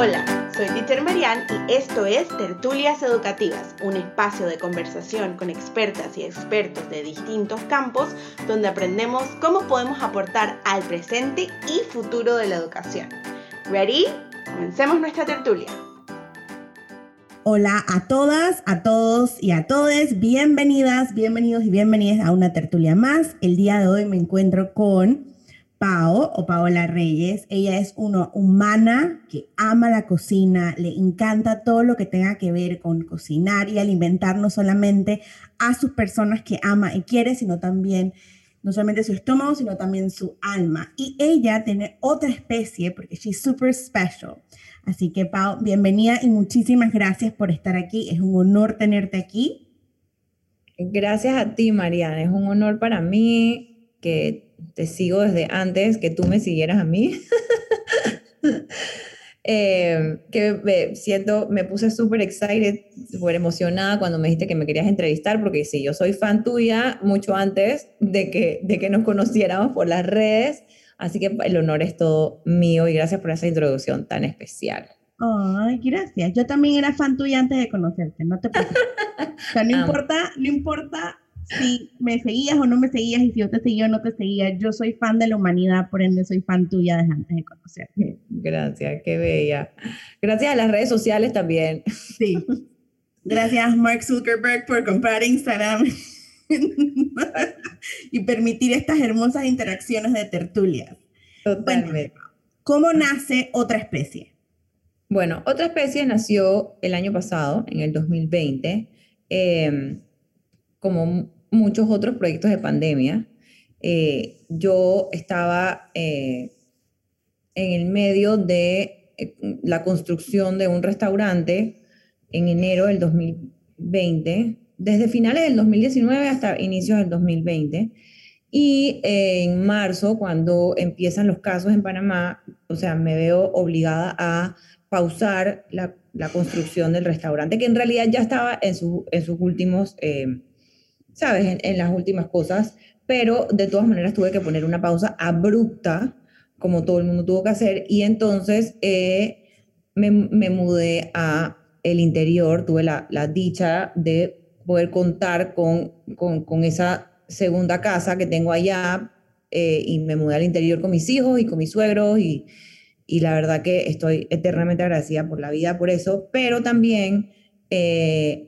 Hola, soy Teacher Marian y esto es Tertulias Educativas, un espacio de conversación con expertas y expertos de distintos campos donde aprendemos cómo podemos aportar al presente y futuro de la educación. ¿Ready? Comencemos nuestra tertulia. Hola a todas, a todos y a todes. Bienvenidas, bienvenidos y bienvenidas a una tertulia más. El día de hoy me encuentro con Pao o Paola Reyes. Ella es una humana que ama la cocina, le encanta todo lo que tenga que ver con cocinar y alimentar no solamente a sus personas que ama y quiere, sino también no solamente su estómago, sino también su alma. Y ella tiene otra especie porque she's super special. Así que Pau, bienvenida y muchísimas gracias por estar aquí. Es un honor tenerte aquí. Gracias a ti, Mariana. Es un honor para mí que te sigo desde antes que tú me siguieras a mí. Eh, que me siento, me puse súper excited, súper emocionada cuando me dijiste que me querías entrevistar, porque sí, yo soy fan tuya mucho antes de que, de que nos conociéramos por las redes, así que el honor es todo mío y gracias por esa introducción tan especial. Ay, gracias. Yo también era fan tuya antes de conocerte, no te preocupes. O sea, no importa, no importa si me seguías o no me seguías y si yo te seguía o no te seguía, yo soy fan de la humanidad, por ende soy fan tuya desde antes de conocerte. Gracias, qué bella. Gracias a las redes sociales también. Sí. Gracias Mark Zuckerberg por comprar Instagram y permitir estas hermosas interacciones de tertulia. Totalmente. ¿Cómo nace otra especie? Bueno, otra especie nació el año pasado, en el 2020, eh, como muchos otros proyectos de pandemia. Eh, yo estaba eh, en el medio de eh, la construcción de un restaurante en enero del 2020, desde finales del 2019 hasta inicios del 2020. Y en marzo, cuando empiezan los casos en Panamá, o sea, me veo obligada a pausar la, construcción del restaurante, que en realidad ya estaba en, en sus últimos ¿sabes? En, las últimas cosas, pero de todas maneras tuve que poner una pausa abrupta, como todo el mundo tuvo que hacer, y entonces eh, me, me, mudé a el interior, tuve la, la dicha de poder contar con, con, con, esa segunda casa que tengo allá, eh, y me mudé al interior con mis hijos y con mis suegros, y, y la verdad que estoy eternamente agradecida por la vida, por eso, pero también... Eh,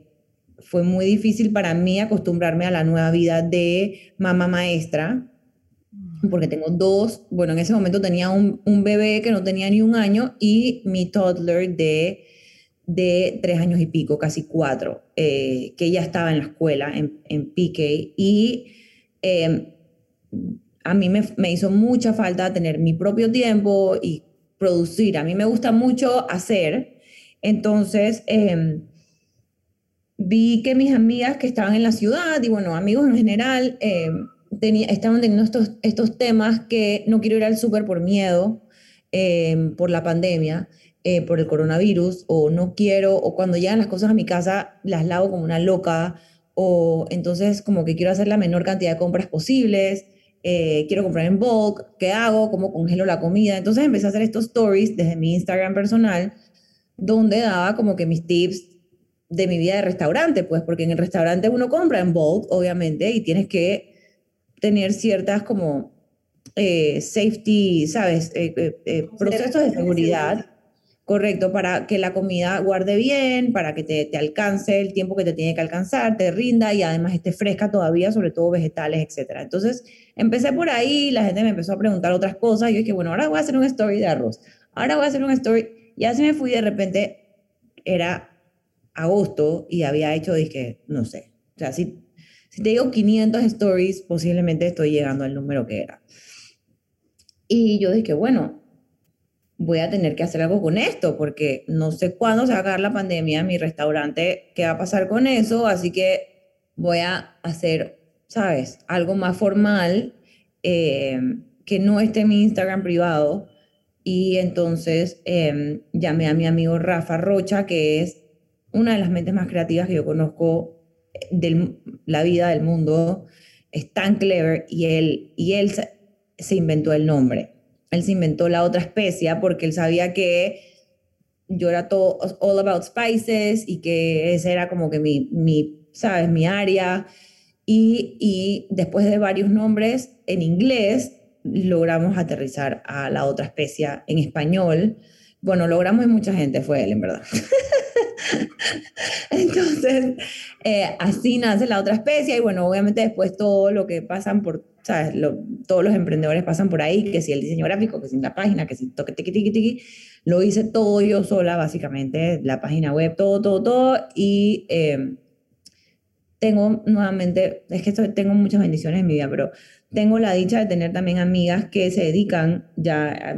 fue muy difícil para mí acostumbrarme a la nueva vida de mamá maestra, porque tengo dos, bueno, en ese momento tenía un, un bebé que no tenía ni un año y mi toddler de, de tres años y pico, casi cuatro, eh, que ya estaba en la escuela, en, en PK, y em, a mí me, me, hizo mucha falta tener mi propio tiempo y producir. A mí me gusta mucho hacer, entonces... Eh, vi que mis amigas que estaban en la ciudad y bueno, amigos en general, eh, estaban teniendo estos, estos temas que no quiero ir al súper por miedo, eh, por la pandemia, eh, por el coronavirus, o no quiero, o cuando llegan las cosas a mi casa las lavo como una loca, o entonces como que quiero hacer la menor cantidad de compras posibles, quiero comprar en bulk, ¿qué hago? ¿Cómo congelo la comida? Entonces empecé a hacer estos stories desde mi Instagram personal, donde daba como que mis tips de mi vida de restaurante, pues, porque en el restaurante uno compra en bulk, obviamente, y tienes que tener ciertas como eh, safety, ¿sabes? Eh, eh, procesos de seguridad. Correcto, para que la comida guarde bien, para que te, te, alcance el tiempo que te tiene que alcanzar, te rinda y además esté fresca todavía, sobre todo vegetales, etc. Entonces, empecé por ahí, la gente me empezó a preguntar otras cosas, y yo dije, bueno, ahora voy a hacer un story de arroz, ahora voy a hacer un story, y así me fui, de repente era agosto y había hecho, dije, no sé, o sea, si, si te digo 500 stories, posiblemente estoy llegando al número que era. Y yo dije, bueno, voy a tener que hacer algo con esto, porque no sé cuándo se va a acabar la pandemia, mi restaurante, qué va a pasar con eso, así que voy a hacer, ¿sabes? Algo más formal, eh, que no esté en mi Instagram privado. Y entonces eh, llamé a mi amigo Rafa Rocha, que es una de las mentes más creativas que yo conozco de la vida del mundo, es tan clever y él, y él se, inventó el nombre. Él se inventó la otra especie porque él sabía que yo era todo all about spices y que ese era como que mi, mi ¿sabes? Mi área. Y, y después de varios nombres en inglés, logramos aterrizar a la otra especie en español. Bueno, logramos y mucha gente, fue él, en verdad. Entonces, eh, así nace la otra especie y bueno, obviamente después todo lo que pasan por, ¿sabes? todos los emprendedores pasan por ahí, que si el diseño gráfico, que si la página, que si toque, tiqui, tiqui, tiqui, lo hice todo yo sola, básicamente, la página web, todo, todo, todo, y eh, tengo nuevamente, es que tengo muchas bendiciones en mi vida, pero tengo la dicha de tener también amigas que se dedican ya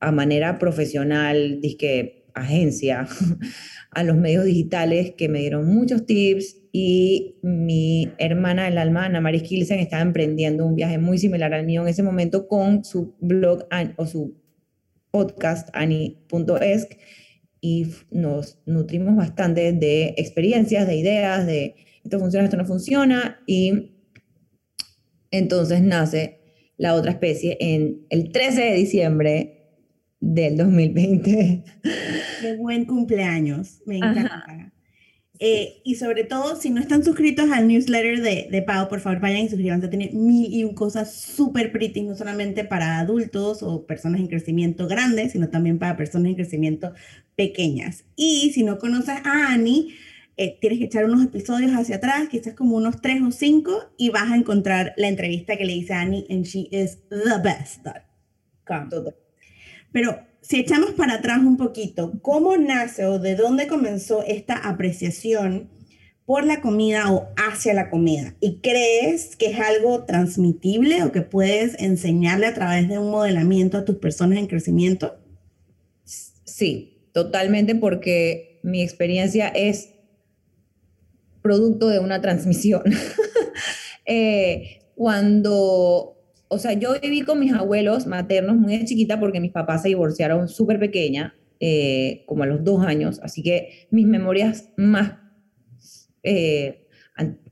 a, manera profesional, disque agencia, a los medios digitales que me dieron muchos tips y mi hermana del alma, Ana Maris Kilsen, estaba emprendiendo un viaje muy similar al mío en ese momento con su blog o su podcast ani.esc y nos nutrimos bastante de experiencias, de ideas, de esto funciona, esto no funciona, y entonces nace la otra especie en el 13 de diciembre del 2020. Qué buen cumpleaños, me encanta. Eh, y sobre todo, si no están suscritos al newsletter de, de Pau, por favor vayan y suscríbanse. Tiene mil y un cosas súper pretty, no solamente para adultos o personas en crecimiento grandes, sino también para personas en crecimiento pequeñas. Y si no conoces a Annie, eh, tienes que echar unos episodios hacia atrás, quizás como unos tres o cinco, y vas a encontrar la entrevista que le hice a Annie and she is the best. Pero si echamos para atrás un poquito, ¿cómo nace o de dónde comenzó esta apreciación por la comida o hacia la comida? ¿Y crees que es algo transmitible o que puedes enseñarle a través de un modelamiento a tus personas en crecimiento? Sí, totalmente, porque mi experiencia es producto de una transmisión. Eh, cuando, o sea, yo viví con mis abuelos maternos muy chiquita porque mis papás se divorciaron súper pequeña, eh, como a los dos años, así que mis memorias más eh,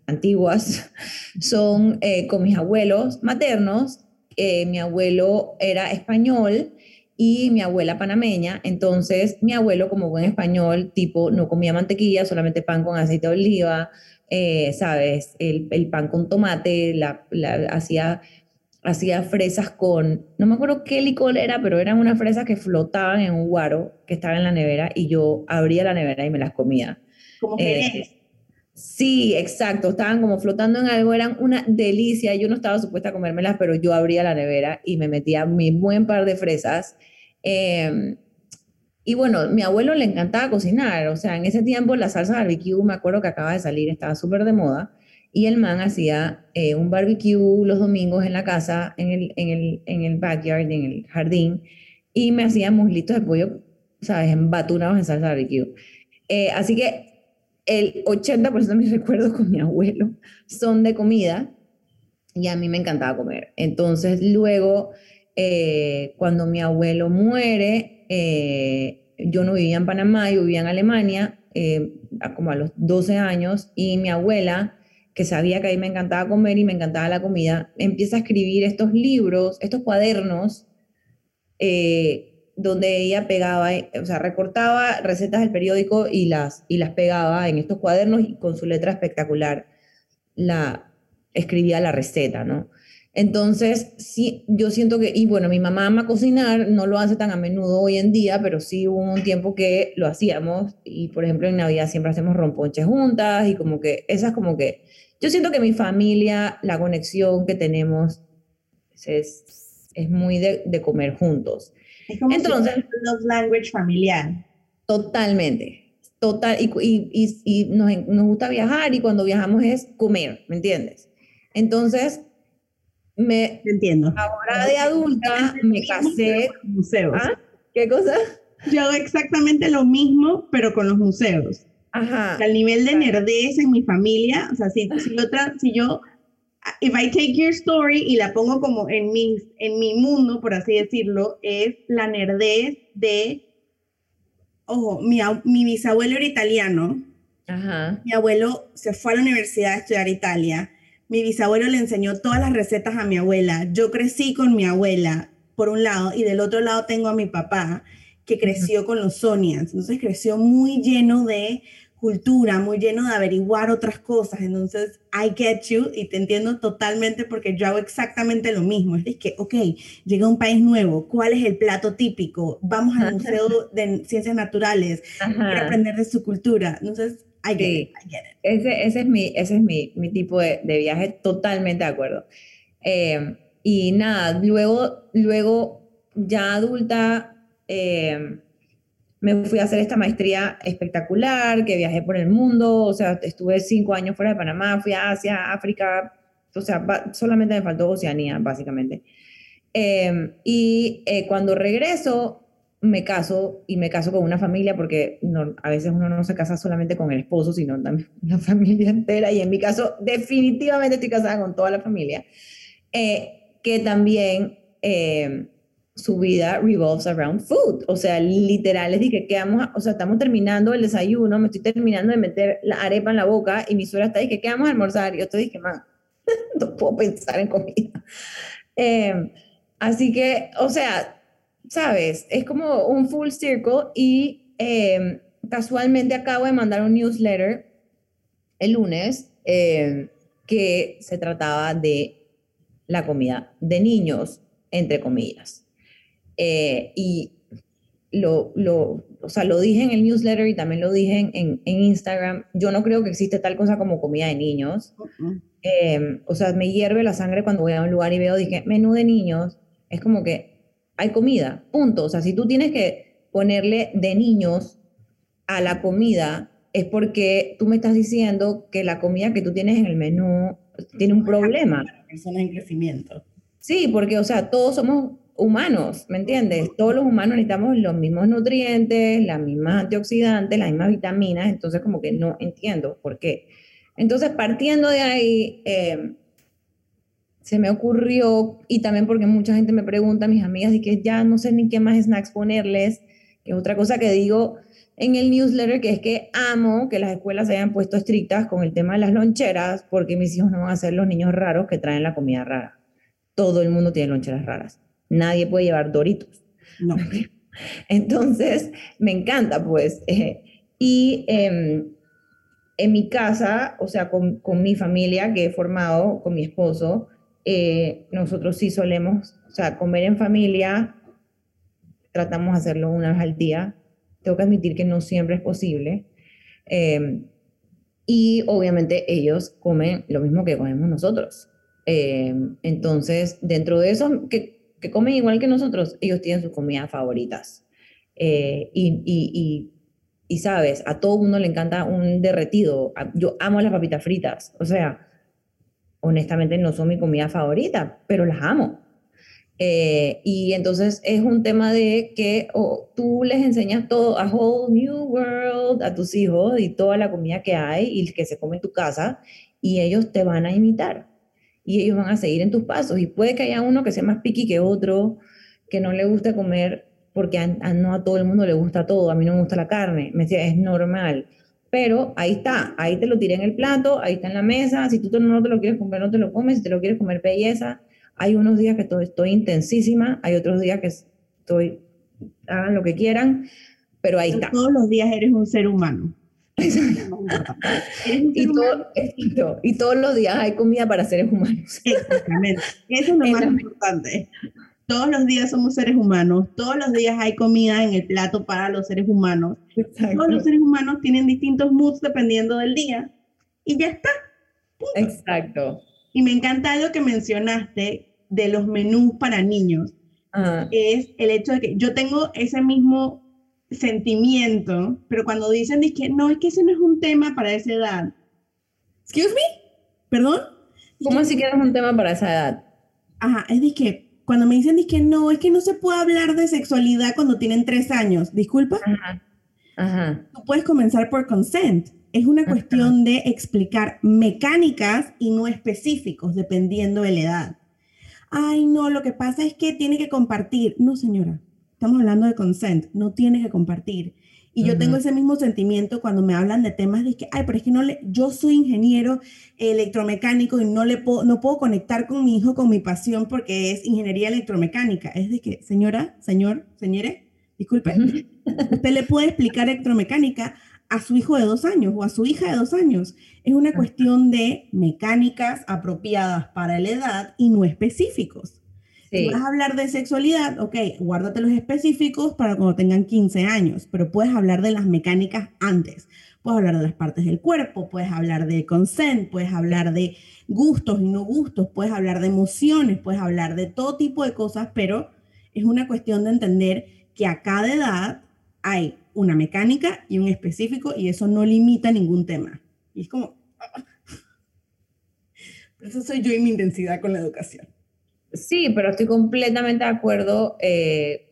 antiguas son con mis abuelos maternos. mi abuelo era español y mi abuela panameña. Entonces, mi abuelo, como buen español, tipo, no comía mantequilla, solamente pan con aceite de oliva, eh, ¿sabes? El, pan con tomate, hacía, hacía fresas con, no me acuerdo qué licor era, pero eran unas fresas que flotaban en un guaro que estaba en la nevera y yo abría la nevera y me las comía. Como eh, Sí, exacto, estaban como flotando en algo, eran una delicia. Yo no estaba supuesta a comérmelas, pero yo abría la nevera y me metía mi buen par de fresas. Em, y bueno, mi abuelo le encantaba cocinar, o sea, en ese tiempo la salsa barbecue, me acuerdo que acaba de salir, estaba súper de moda, y el man hacía eh, un barbecue los domingos en la casa, en el, en, el, en el backyard, en el jardín, y me hacía muslitos de pollo, ¿sabes?, embatunados en salsa barbecue. Eh, así que el 80% de mis recuerdos con mi abuelo son de comida y a mí me encantaba comer. Entonces luego, eh, cuando mi abuelo muere, eh, yo no vivía en Panamá, yo vivía en Alemania, eh, como a los 12 años, y mi abuela, que sabía que a mí me encantaba comer y me encantaba la comida, empieza a escribir estos libros, estos cuadernos, donde ella pegaba, eh, o sea, recortaba recetas del periódico y las, y las pegaba en estos cuadernos y con su letra espectacular la escribía la receta, ¿no? Entonces, sí, yo siento que, y bueno, mi mamá ama cocinar, no lo hace tan a menudo hoy en día, pero sí hubo un tiempo que lo hacíamos y, por ejemplo, en Navidad siempre hacemos romponches juntas y como que, esas como que, yo siento que mi familia, la conexión que tenemos es, es muy de, de comer juntos. Es como Entonces, love language familiar. Totalmente. Total, y, y, y nos, nos, gusta viajar y cuando viajamos es comer, ¿me entiendes? Entonces, me entiendo. Ahora de adulta me casé. Museos. ¿Ah? ¿Qué cosa? Yo hago exactamente lo mismo, pero con los museos. Ajá. Al nivel de nerdez en mi familia, o sea, si, si, otra, si yo if I take your story y la pongo como en mi, en mi mundo, por así decirlo, es la nerdez de, ojo, mi, mi bisabuelo era italiano, Ajá. mi abuelo se fue a la universidad a estudiar Italia, mi bisabuelo le enseñó todas las recetas a mi abuela, yo crecí con mi abuela, por un lado, y del otro lado tengo a mi papá, que creció con los Sonians. Entonces creció muy lleno de cultura, muy lleno de averiguar otras cosas. Entonces, I get you y te entiendo totalmente porque yo hago exactamente lo mismo. Es que, ok, llega a un país nuevo, ¿cuál es el plato típico? Vamos al Museo de Ciencias Naturales, quiero aprender de su cultura. Entonces, I get it, I get it. Ese, ese, es mi, ese es mi, mi tipo de, de, viaje, totalmente de acuerdo. Eh, y nada, luego, luego ya adulta, eh, me fui a hacer esta maestría espectacular, que viajé por el mundo, o sea, estuve cinco años fuera de Panamá, fui a Asia, África, o sea, solamente me faltó Oceanía, básicamente. Em, y eh, cuando regreso, me caso y me caso con una familia porque a veces uno no se casa solamente con el esposo, sino también la familia entera. Y en mi caso, definitivamente estoy casada con toda la familia, eh, que también em, su vida revolves around food. O sea, literal, es dije que vamos, o sea, estamos terminando el desayuno, me estoy terminando de meter la arepa en la boca y mi suegra está dije, ¿qué vamos a almorzar? Y yo te dije, no puedo pensar en comida. Em, así que, o sea, sabes, es como un full circle y em, casualmente acabo de mandar un newsletter el lunes em, que se trataba de la comida de niños, entre comillas. Eh, y lo, lo, o sea, lo dije en el newsletter y también lo dije en, en, Instagram. Yo no creo que existe tal cosa como comida de niños. Eh, o sea, me hierve la sangre cuando voy a un lugar y veo, dije, menú de niños. Es como que hay comida, punto. O sea, si tú tienes que ponerle de niños a la comida, es porque tú me estás diciendo que la comida que tú tienes en el menú tiene un problema. Personas en crecimiento. Sí, porque, o sea, todos somos humanos, ¿me entiendes? Todos los humanos necesitamos los mismos nutrientes, las mismas antioxidantes, las mismas vitaminas, entonces como que no entiendo por qué. Entonces, partiendo de ahí, eh, se me ocurrió, y también porque mucha gente me pregunta, mis amigas, y que ya no sé ni qué más snacks ponerles, que es otra cosa que digo en el newsletter, que es que amo que las escuelas se hayan puesto estrictas con el tema de las loncheras, porque mis hijos no van a ser los niños raros que traen la comida rara. Todo el mundo tiene loncheras raras nadie puede llevar doritos. No. Entonces, me encanta, pues. Eh, y em, en mi casa, o sea, con, con, mi familia que he formado, con mi esposo, eh, nosotros sí solemos, o sea, comer en familia, tratamos de hacerlo una vez al día. Tengo que admitir que no siempre es posible. Em, y obviamente ellos comen lo mismo que comemos nosotros. Em, entonces, dentro de eso, que que comen igual que nosotros, ellos tienen sus comidas favoritas. Eh, y, y, y, sabes, a todo mundo le encanta un derretido. Yo amo las papitas fritas. O sea, honestamente no son mi comida favorita, pero las amo. Eh, y entonces es un tema de que tú les enseñas todo, a whole new world a tus hijos y toda la comida que hay y que se come en tu casa y ellos te van a imitar y ellos van a seguir en tus pasos. Y puede que haya uno que sea más piqui que otro, que no le guste comer, porque no a todo el mundo le gusta todo, a mí no me gusta la carne, me decía, es normal. Pero ahí está, ahí te lo tiré en el plato, ahí está en la mesa, si tú no te lo quieres comer, no te lo comes, si te lo quieres comer, belleza. Hay unos días que estoy, estoy intensísima, hay otros días que estoy, hagan lo que quieran, pero ahí está. Todos los días eres un ser humano. y, todo, y todos los días hay comida para seres humanos. Exactamente. Eso es lo más importante. Todos los días somos seres humanos, todos los días hay comida en el plato para los seres humanos. Todos los seres humanos tienen distintos moods dependiendo del día. Y ya está. Exacto. Y me encanta algo que mencionaste de los menús para niños. Es el hecho de que yo tengo ese mismo sentimiento, pero cuando dicen que no, es que ese no es un tema para esa edad. Excuse me? ¿Perdón? ¿Cómo así que no es un tema para esa edad? Ajá, es de que cuando me dicen que no, es que no se puede hablar de sexualidad cuando tienen tres años, disculpa. Ajá. Ajá. Tú puedes comenzar por consent. Es una cuestión de explicar mecánicas y no específicos, dependiendo de la edad. Ay, no, lo que pasa es que tiene que compartir. No, señora. Estamos hablando de consent, no tienes que compartir. Y yo tengo ese mismo sentimiento cuando me hablan de temas de que, ay, pero es que no le, yo soy ingeniero electromecánico y no le puedo, no puedo conectar con mi hijo con mi pasión porque es ingeniería electromecánica. Es de que, señora, señor, señores, disculpe, usted le puede explicar electromecánica a su hijo de dos años o a su hija de dos años. Es una cuestión de mecánicas apropiadas para la edad y no específicos. Si vas a hablar de sexualidad, ok, guárdate los específicos para cuando tengan 15 años, pero puedes hablar de las mecánicas antes. Puedes hablar de las partes del cuerpo, puedes hablar de consent, puedes hablar de gustos y no gustos, puedes hablar de emociones, puedes hablar de todo tipo de cosas, pero es una cuestión de entender que a cada edad hay una mecánica y un específico y eso no limita ningún tema. Y es como... Eso soy yo y mi intensidad con la educación. Sí, pero estoy completamente de acuerdo. Eh,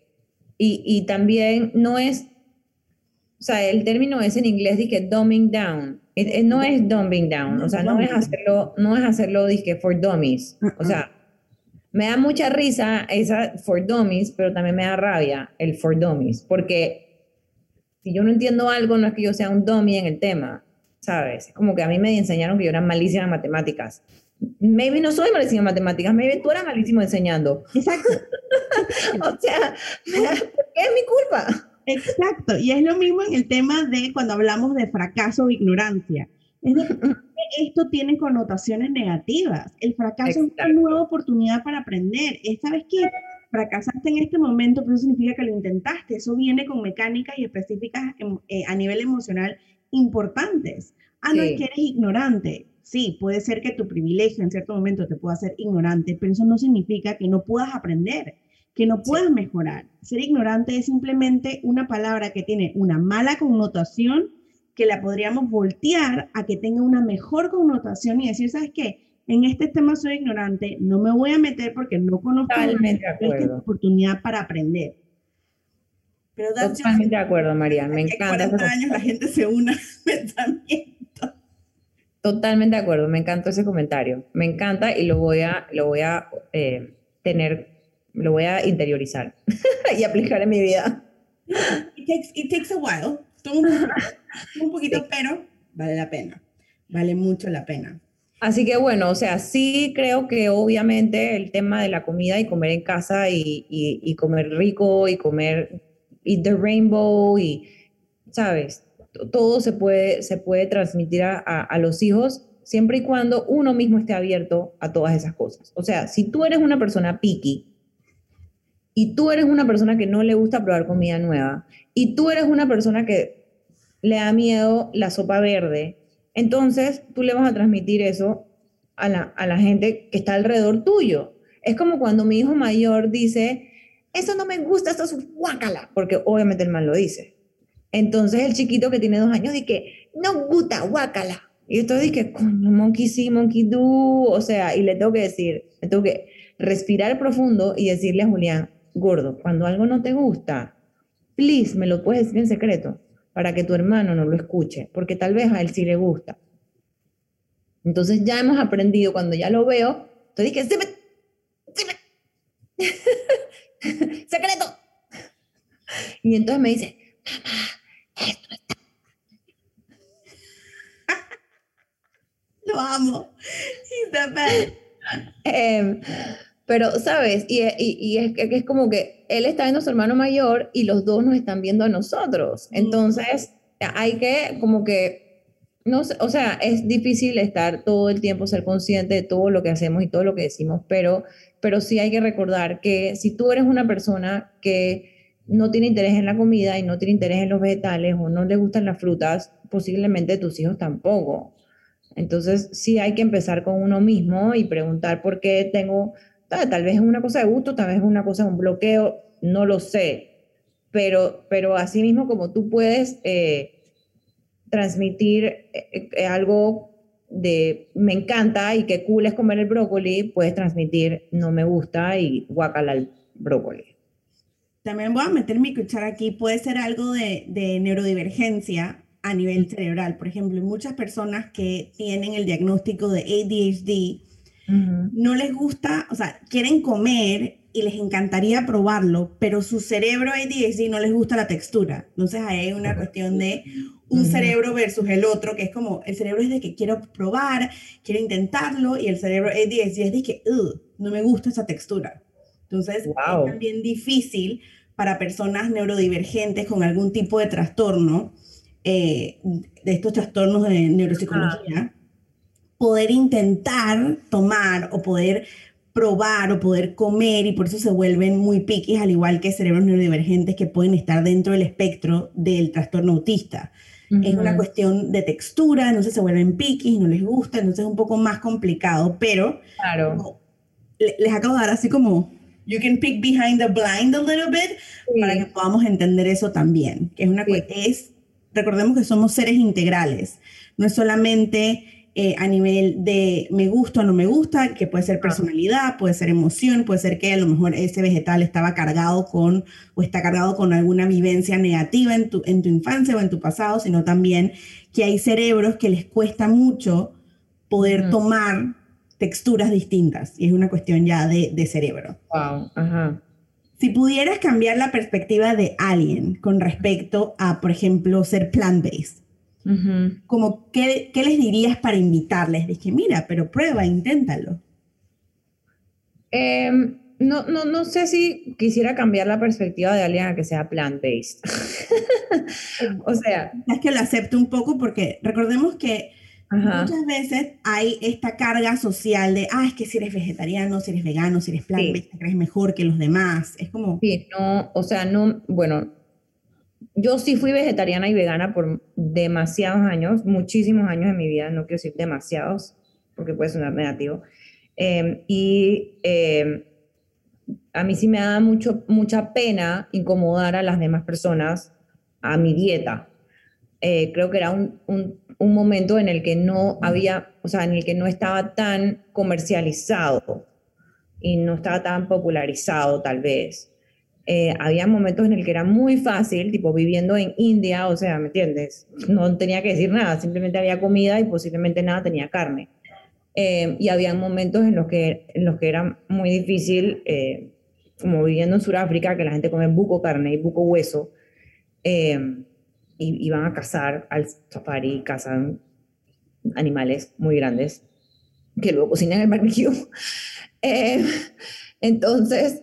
y, también no es, o sea, el término es en inglés, dije, dumbing down. no es dumbing down, o sea, no es hacerlo, no es hacerlo, dije, for dummies. O sea, me da mucha risa esa for dummies, pero también me da rabia el for dummies, porque si yo no entiendo algo, no es que yo sea un dummy en el tema, ¿sabes? Es como que a mí me enseñaron que yo era malísima en matemáticas maybe no soy malísimo en matemáticas, maybe tú eras malísimo enseñando. Exacto. o sea, ¿por qué es mi culpa? Exacto, y es lo mismo en el tema de cuando hablamos de fracaso o ignorancia. Es decir, esto tiene connotaciones negativas. El fracaso es una nueva oportunidad para aprender. Esta vez que fracasaste en este momento, pero eso significa que lo intentaste. Eso viene con mecánicas y específicas em, eh, a nivel emocional importantes. Ah, no, es que eres ignorante Sí, puede ser que tu privilegio en cierto momento te pueda hacer ignorante, pero eso no significa que no puedas aprender, que no puedas mejorar. Ser ignorante es simplemente una palabra que tiene una mala connotación que la podríamos voltear a que tenga una mejor connotación y decir, ¿sabes qué? En este tema soy ignorante, no me voy a meter porque no conozco esta oportunidad para aprender. Pero Totalmente de acuerdo, María, me encanta. 40 años la gente se una también. Totalmente de acuerdo, me encantó ese comentario. Me encanta y lo voy a, lo voy a eh, tener, lo voy a interiorizar y aplicar en mi vida. It takes, a while. Toma un, poquito, pero vale la pena. Vale mucho la pena. Así que bueno, o sea, sí creo que obviamente el tema de la comida y comer en casa y, y, y comer rico y comer, eat the rainbow y, ¿sabes? Todo se puede, se puede transmitir a, los hijos siempre y cuando uno mismo esté abierto a todas esas cosas. O sea, si tú eres una persona picky y tú eres una persona que no le gusta probar comida nueva y tú eres una persona que le da miedo la sopa verde, entonces tú le vas a transmitir eso a la, a la gente que está alrededor tuyo. Es como cuando mi hijo mayor dice, eso no me gusta, esto es guácala, porque obviamente el mal lo dice. Entonces el chiquito que tiene dos años dice, no gusta, guácala. Y yo dije, coño, monkey sí, monkey do. O sea, y le tengo que decir, le tengo que respirar profundo y decirle a Julián, gordo, cuando algo no te gusta, please, me lo puedes decir en secreto para que tu hermano no lo escuche, porque tal vez a él sí le gusta. Entonces ya hemos aprendido, cuando ya lo veo, entonces dije, ¡Sí secreto. Y entonces me dice, mamá, Lo amo. Em, pero, ¿sabes? Y, y, es, que es como que él está viendo a su hermano mayor y los dos nos están viendo a nosotros. Entonces, hay que como que, no sé, o sea, es difícil estar todo el tiempo, ser consciente de todo lo que hacemos y todo lo que decimos, pero, pero sí hay que recordar que si tú eres una persona que no tiene interés en la comida y no tiene interés en los vegetales o no le gustan las frutas, posiblemente tus hijos tampoco. Entonces, sí hay que empezar con uno mismo y preguntar por qué tengo, tal, vez es una cosa de gusto, tal vez es una cosa de un bloqueo, no lo sé. Pero, pero así mismo como tú puedes eh, transmitir eh, eh, algo de me encanta y qué cool es comer el brócoli, puedes transmitir no me gusta y guacala el brócoli también voy a meter mi cuchara aquí, puede ser algo de, neurodivergencia a nivel cerebral. Por ejemplo, muchas personas que tienen el diagnóstico de ADHD, no les gusta, o sea, quieren comer y les encantaría probarlo, pero su cerebro ADHD no les gusta la textura. Entonces ahí hay una cuestión de un cerebro versus el otro, que es como, el cerebro es de que quiero probar, quiero intentarlo, y el cerebro ADHD es de que, no me gusta esa textura. Entonces, es también difícil para personas neurodivergentes con algún tipo de trastorno, eh, de estos trastornos de neuropsicología, poder intentar tomar o poder probar o poder comer y por eso se vuelven muy piquis, al igual que cerebros neurodivergentes que pueden estar dentro del espectro del trastorno autista. Es una cuestión de textura, entonces se vuelven piquis, no les gusta, entonces es un poco más complicado, pero claro. les acabo de dar así como, you can pick behind the blind a little bit, para que podamos entender eso también, que es una es, recordemos que somos seres integrales, no es solamente eh, a nivel de me gusta o no me gusta, que puede ser personalidad, puede ser emoción, puede ser que a lo mejor ese vegetal estaba cargado con o está cargado con alguna vivencia negativa en tu, en tu infancia o en tu pasado, sino también que hay cerebros que les cuesta mucho poder tomar texturas distintas y es una cuestión ya de, de cerebro. Wow, ajá. Si pudieras cambiar la perspectiva de alguien con respecto a, por ejemplo, ser plant-based, como, ¿qué, ¿qué, les dirías para invitarles? Dije, mira, pero prueba, inténtalo. Em, no, no, no sé si quisiera cambiar la perspectiva de alguien a que sea plant-based. o sea... Es que lo acepto un poco porque recordemos que muchas veces hay esta carga social de, ah, es que si eres vegetariano, si eres vegano, si eres plant-based, te crees mejor que los demás. Es como... Sí, no, o sea, no, bueno, yo sí fui vegetariana y vegana por demasiados años, muchísimos años de mi vida, no quiero decir demasiados, porque puede sonar negativo. Em, y em, a mí sí me da mucho, mucha pena incomodar a las demás personas a mi dieta. Eh, creo que era un, un, un, momento en el que no había, o sea, en el que no estaba tan comercializado y no estaba tan popularizado tal vez. Eh, había momentos en el que era muy fácil, tipo viviendo en India, o sea, ¿me entiendes? No tenía que decir nada, simplemente había comida y posiblemente nada tenía carne. Eh, y había momentos en los que, en los que era muy difícil, eh, como viviendo en Sudáfrica, que la gente come buco carne y buco hueso, y iban a cazar al safari, cazan animales muy grandes, que luego cocinan en el barbecue. entonces,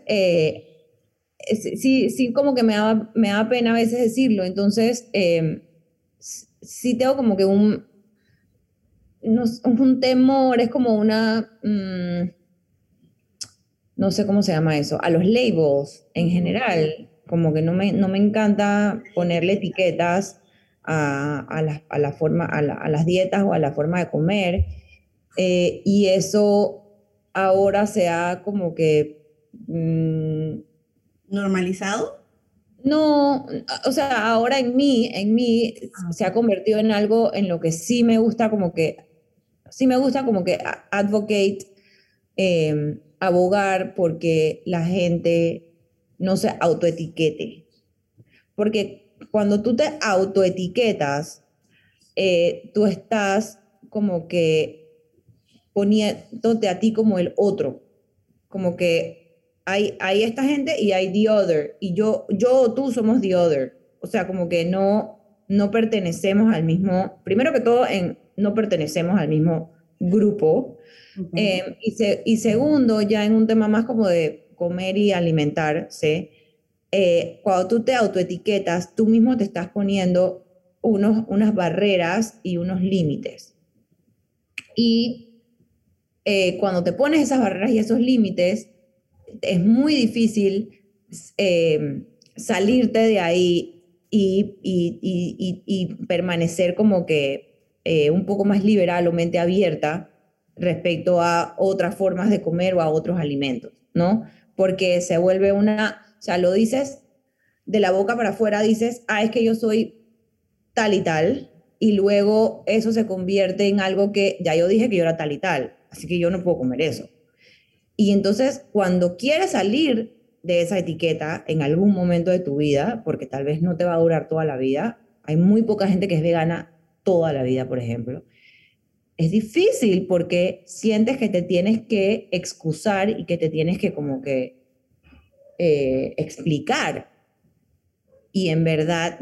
sí, sí, como que me da, me da pena a veces decirlo. Entonces, eh, sí tengo como que un, no, un temor, es como una, mm, no sé cómo se llama eso, a los labels en general. Como que no me, no me encanta ponerle etiquetas a, a, la, a la, forma, a, a, las dietas o a la forma de comer. Eh, y eso ahora se ha como que... Mm, normalizado? No, o sea, ahora en mí, en mí ah. se ha convertido en algo en lo que sí me gusta como que, sí me gusta como que advocate, em, abogar porque la gente no se autoetiquete. Porque cuando tú te autoetiquetas, eh, tú estás como que poniéndote a ti como el otro, como que hay, esta gente y hay the other. Y yo, yo o tú somos the other. O sea, como que no, no pertenecemos al mismo, primero que todo, en, no pertenecemos al mismo grupo. Em, y, y, segundo, ya en un tema más como de comer y alimentarse, eh, cuando tú te autoetiquetas, tú mismo te estás poniendo unos, unas barreras y unos límites. Y eh, cuando te pones esas barreras y esos límites, es muy difícil eh, salirte de ahí y, y, permanecer como que eh, un poco más liberal o mente abierta respecto a otras formas de comer o a otros alimentos, ¿no? Porque se vuelve una, o sea, lo dices de la boca para afuera, dices, ah, es que yo soy tal y tal, y luego eso se convierte en algo que ya yo dije que yo era tal y tal, así que yo no puedo comer eso. Y entonces, cuando quieres salir de esa etiqueta en algún momento de tu vida, porque tal vez no te va a durar toda la vida, hay muy poca gente que es vegana toda la vida, por ejemplo. Es difícil porque sientes que te tienes que excusar y que te tienes que como que eh, explicar. Y en verdad,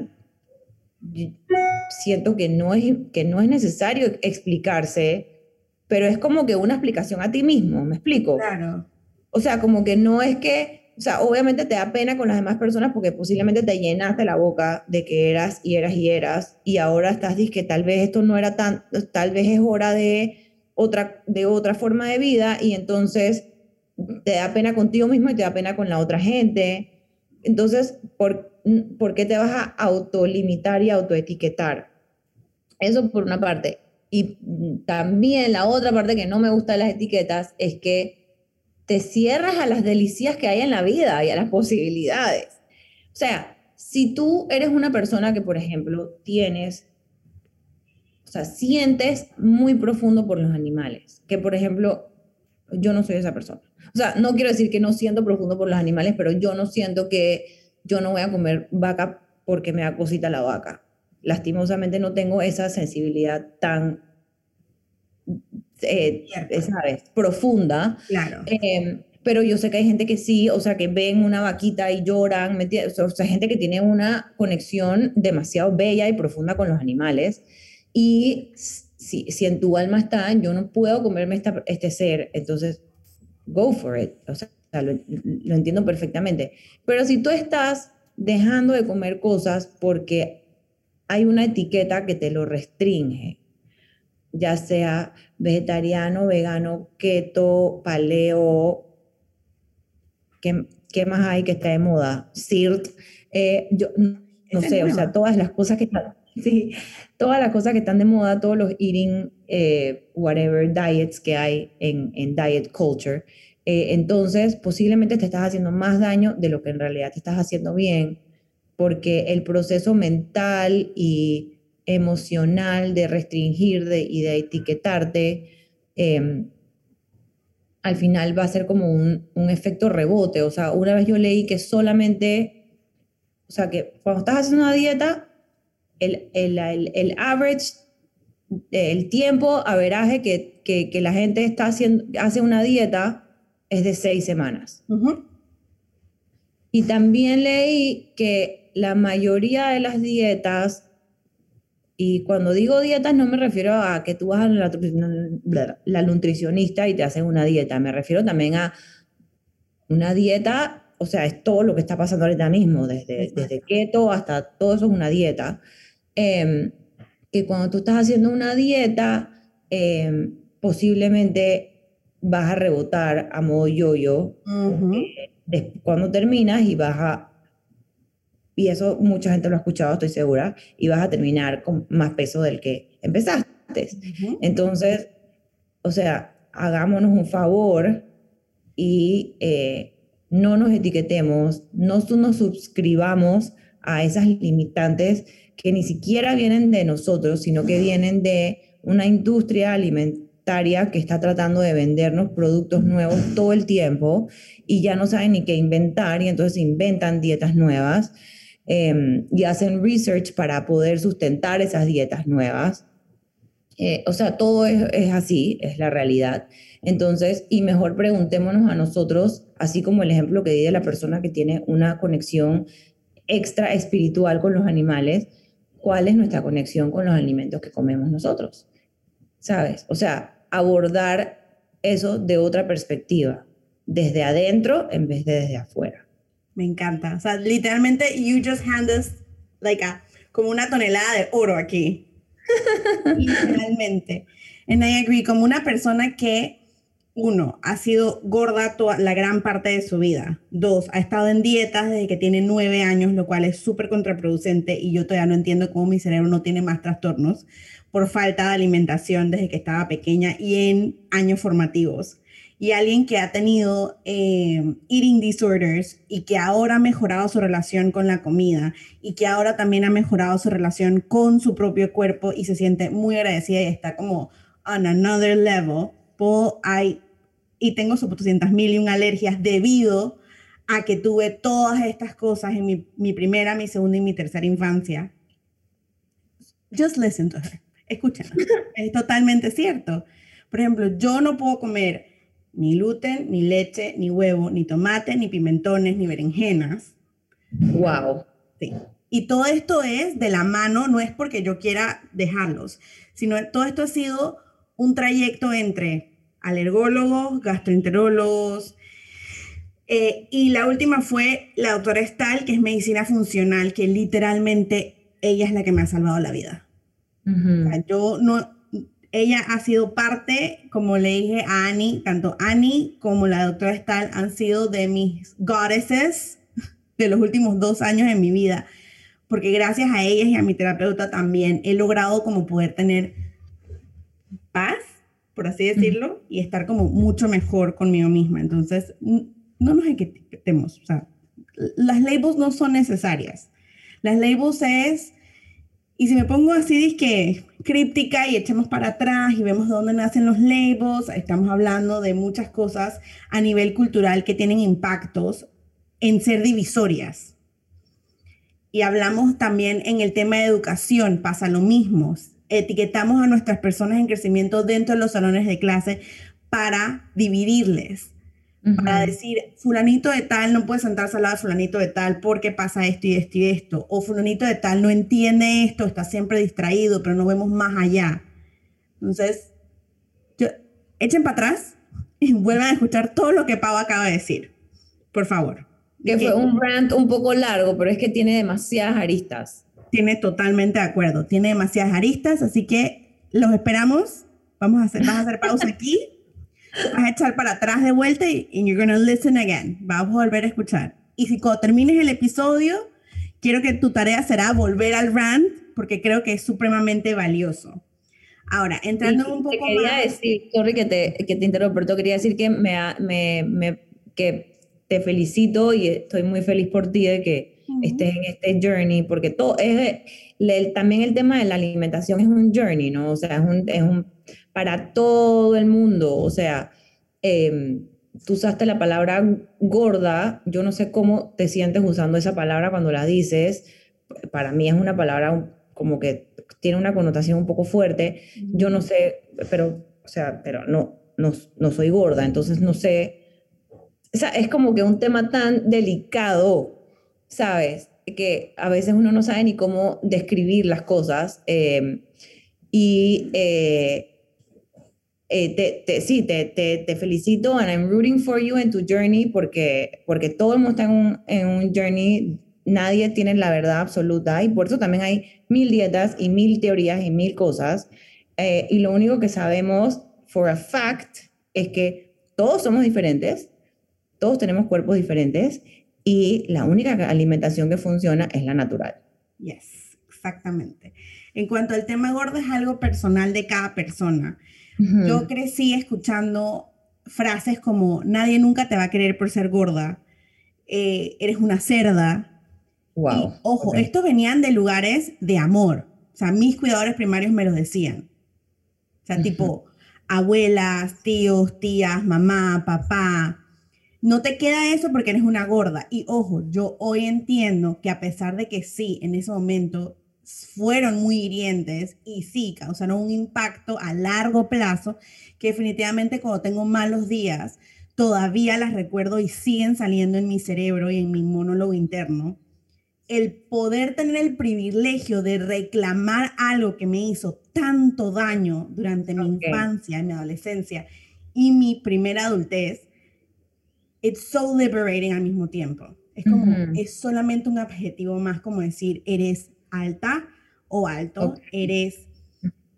siento que no, es, que no es necesario explicarse pero es como que una explicación a ti mismo, ¿me explico? Claro. O sea, como que no es que o sea, obviamente te da pena con las demás personas porque posiblemente te llenaste la boca de que eras y eras y eras y ahora estás diciendo que tal vez esto no era tan, tal vez es hora de otra, de otra forma de vida y entonces te da pena contigo mismo y te da pena con la otra gente. Entonces, ¿por, ¿por qué te vas a autolimitar y autoetiquetar? Eso por una parte. Y también la otra parte que no me gusta de las etiquetas es que te cierras a las delicias que hay en la vida y a las posibilidades. O sea, si tú eres una persona que, por ejemplo, tienes, o sea, sientes muy profundo por los animales, que, por ejemplo, yo no soy esa persona. O sea, no quiero decir que no siento profundo por los animales, pero yo no siento que yo no voy a comer vaca porque me da cosita la vaca. Lastimosamente no tengo esa sensibilidad tan eh, ¿sabes? Profunda. Claro. Eh, pero yo sé que hay gente que sí, o sea, que ven una vaquita y lloran, o sea, gente que tiene una conexión demasiado bella y profunda con los animales. Y si, si en tu alma está, yo no puedo comerme esta, este ser, entonces, go for it. O sea, lo, lo entiendo perfectamente. Pero si tú estás dejando de comer cosas porque hay una etiqueta que te lo restringe, ya sea vegetariano, vegano, keto, paleo, ¿qué, qué más hay que está de moda? CIRT, eh, yo no sé, o sea, todas las cosas que están, sí, todas las cosas que están de moda, todos los eating, eh, whatever diets que hay en, en diet culture, eh, entonces posiblemente te estás haciendo más daño de lo que en realidad te estás haciendo bien, porque el proceso mental y emocional de restringir y de etiquetarte, em, al final va a ser como un, efecto rebote. O sea, una vez yo leí que solamente, o sea, que cuando estás haciendo una dieta, el, el, el, average, el tiempo, averaje que, que, la gente está haciendo, hace una dieta es de seis semanas. Y también leí que la mayoría de las dietas y cuando digo dietas no me refiero a que tú vas a la, nutricionista y te hacen una dieta, me refiero también a una dieta, o sea, es todo lo que está pasando ahorita mismo, desde, desde keto hasta todo eso es una dieta. Em, que cuando tú estás haciendo una dieta, em, posiblemente vas a rebotar a modo yo-yo eh, cuando terminas y vas a y eso mucha gente lo ha escuchado, estoy segura, y vas a terminar con más peso del que empezaste. Entonces, o sea, hagámonos un favor y eh, no nos etiquetemos, no nos suscribamos a esas limitantes que ni siquiera vienen de nosotros, sino que vienen de una industria alimentaria que está tratando de vendernos productos nuevos todo el tiempo y ya no saben ni qué inventar y entonces inventan dietas nuevas Em, y hacen research para poder sustentar esas dietas nuevas. Eh, o sea, todo es, es, así, es la realidad. Entonces, y mejor preguntémonos a nosotros, así como el ejemplo que di de la persona que tiene una conexión extra espiritual con los animales, ¿cuál es nuestra conexión con los alimentos que comemos nosotros? ¿Sabes? O sea, abordar eso de otra perspectiva, desde adentro en vez de desde afuera. Me encanta. O sea, literalmente, you just hand us like a, como una tonelada de oro aquí. literalmente. And I agree, como una persona que, uno, ha sido gorda toda la gran parte de su vida. Dos, ha estado en dietas desde que tiene nueve años, lo cual es súper contraproducente y yo todavía no entiendo cómo mi cerebro no tiene más trastornos por falta de alimentación desde que estaba pequeña y en años formativos y alguien que ha tenido eh, eating disorders y que ahora ha mejorado su relación con la comida y que ahora también ha mejorado su relación con su propio cuerpo y se siente muy agradecida y está como on another level, hay, y tengo 200 mil y un alergias debido a que tuve todas estas cosas en mi, mi primera, mi segunda y mi tercera infancia. Just listen to her. Escúchala. es totalmente cierto. Por ejemplo, yo no puedo comer ni gluten, ni leche, ni huevo, ni tomate, ni pimentones, ni berenjenas. Wow. Sí. Y todo esto es de la mano, no es porque yo quiera dejarlos, sino todo esto ha sido un trayecto entre alergólogos, gastroenterólogos, Eh, y la última fue la doctora Stahl, que es medicina funcional, que literalmente ella es la que me ha salvado la vida. yo no, ella ha sido parte, como le dije a Annie, tanto Annie como la doctora Stahl han sido de mis goddesses de los últimos dos años en mi vida, porque gracias a ellas y a mi terapeuta también he logrado como poder tener paz, por así decirlo, y estar como mucho mejor conmigo misma. Entonces, no nos etiquetemos, o sea, las labels no son necesarias. Las labels es, y si me pongo así, que críptica y echamos para atrás y vemos de dónde nacen los labels, estamos hablando de muchas cosas a nivel cultural que tienen impactos en ser divisorias. Y hablamos también en el tema de educación, pasa lo mismo. Etiquetamos a nuestras personas en crecimiento dentro de los salones de clase para dividirles para decir, fulanito de tal no puede sentarse al lado de fulanito de tal porque pasa esto y esto y esto, o fulanito de tal no entiende esto, está siempre distraído, pero no vemos más allá. Entonces, echen para atrás y vuelvan a escuchar todo lo que Pau acaba de decir, por favor. Que fue un rant un poco largo, pero es que tiene demasiadas aristas. Tiene totalmente de acuerdo, tiene demasiadas aristas, así que los esperamos. Vamos a hacer, vamos a hacer pausa aquí vas a echar para atrás de vuelta y you're gonna listen again. Vas a volver a escuchar. Y si cuando termines el episodio, quiero que tu tarea será volver al rant, porque creo que es supremamente valioso. Ahora, entrando un poco te quería decir, sorry que te, que te interrumpo, quería decir que me, me, me, que te felicito y estoy muy feliz por ti de que estés en este journey, porque todo es, también el tema de la alimentación es un journey, ¿no? O sea, es un, es un para todo el mundo. O sea, em, tú usaste la palabra gorda, yo no sé cómo te sientes usando esa palabra cuando la dices. Para mí es una palabra como que tiene una connotación un poco fuerte. Yo no sé, pero, o sea, pero no, no, no soy gorda, entonces no sé. O sea, es como que un tema tan delicado, ¿sabes? Que a veces uno no sabe ni cómo describir las cosas. Em, y eh, eh, te, sí, te, te, felicito and I'm rooting for you in tu journey porque, porque todo el mundo está en un, en un journey, nadie tiene la verdad absoluta y por eso también hay mil dietas y mil teorías y mil cosas. Eh, y lo único que sabemos for a fact es que todos somos diferentes, todos tenemos cuerpos diferentes y la única alimentación que funciona es la natural. Yes, exactamente. En cuanto al tema gordo, es algo personal de cada persona. Yo crecí escuchando frases como nadie nunca te va a querer por ser gorda, eh, eres una cerda. Wow. ojo, estos venían de lugares de amor. O sea, mis cuidadores primarios me los decían. O sea, tipo abuelas, tíos, tías, mamá, papá. No te queda eso porque eres una gorda. Y ojo, yo hoy entiendo que a pesar de que sí, en ese momento fueron muy hirientes y sí causaron un impacto a largo plazo que definitivamente cuando tengo malos días todavía las recuerdo y siguen saliendo en mi cerebro y en mi monólogo interno. El poder tener el privilegio de reclamar algo que me hizo tanto daño durante mi infancia, mi adolescencia y mi primera adultez, it's so liberating al mismo tiempo. Es como, es solamente un objetivo más como decir, eres alta o alto, eres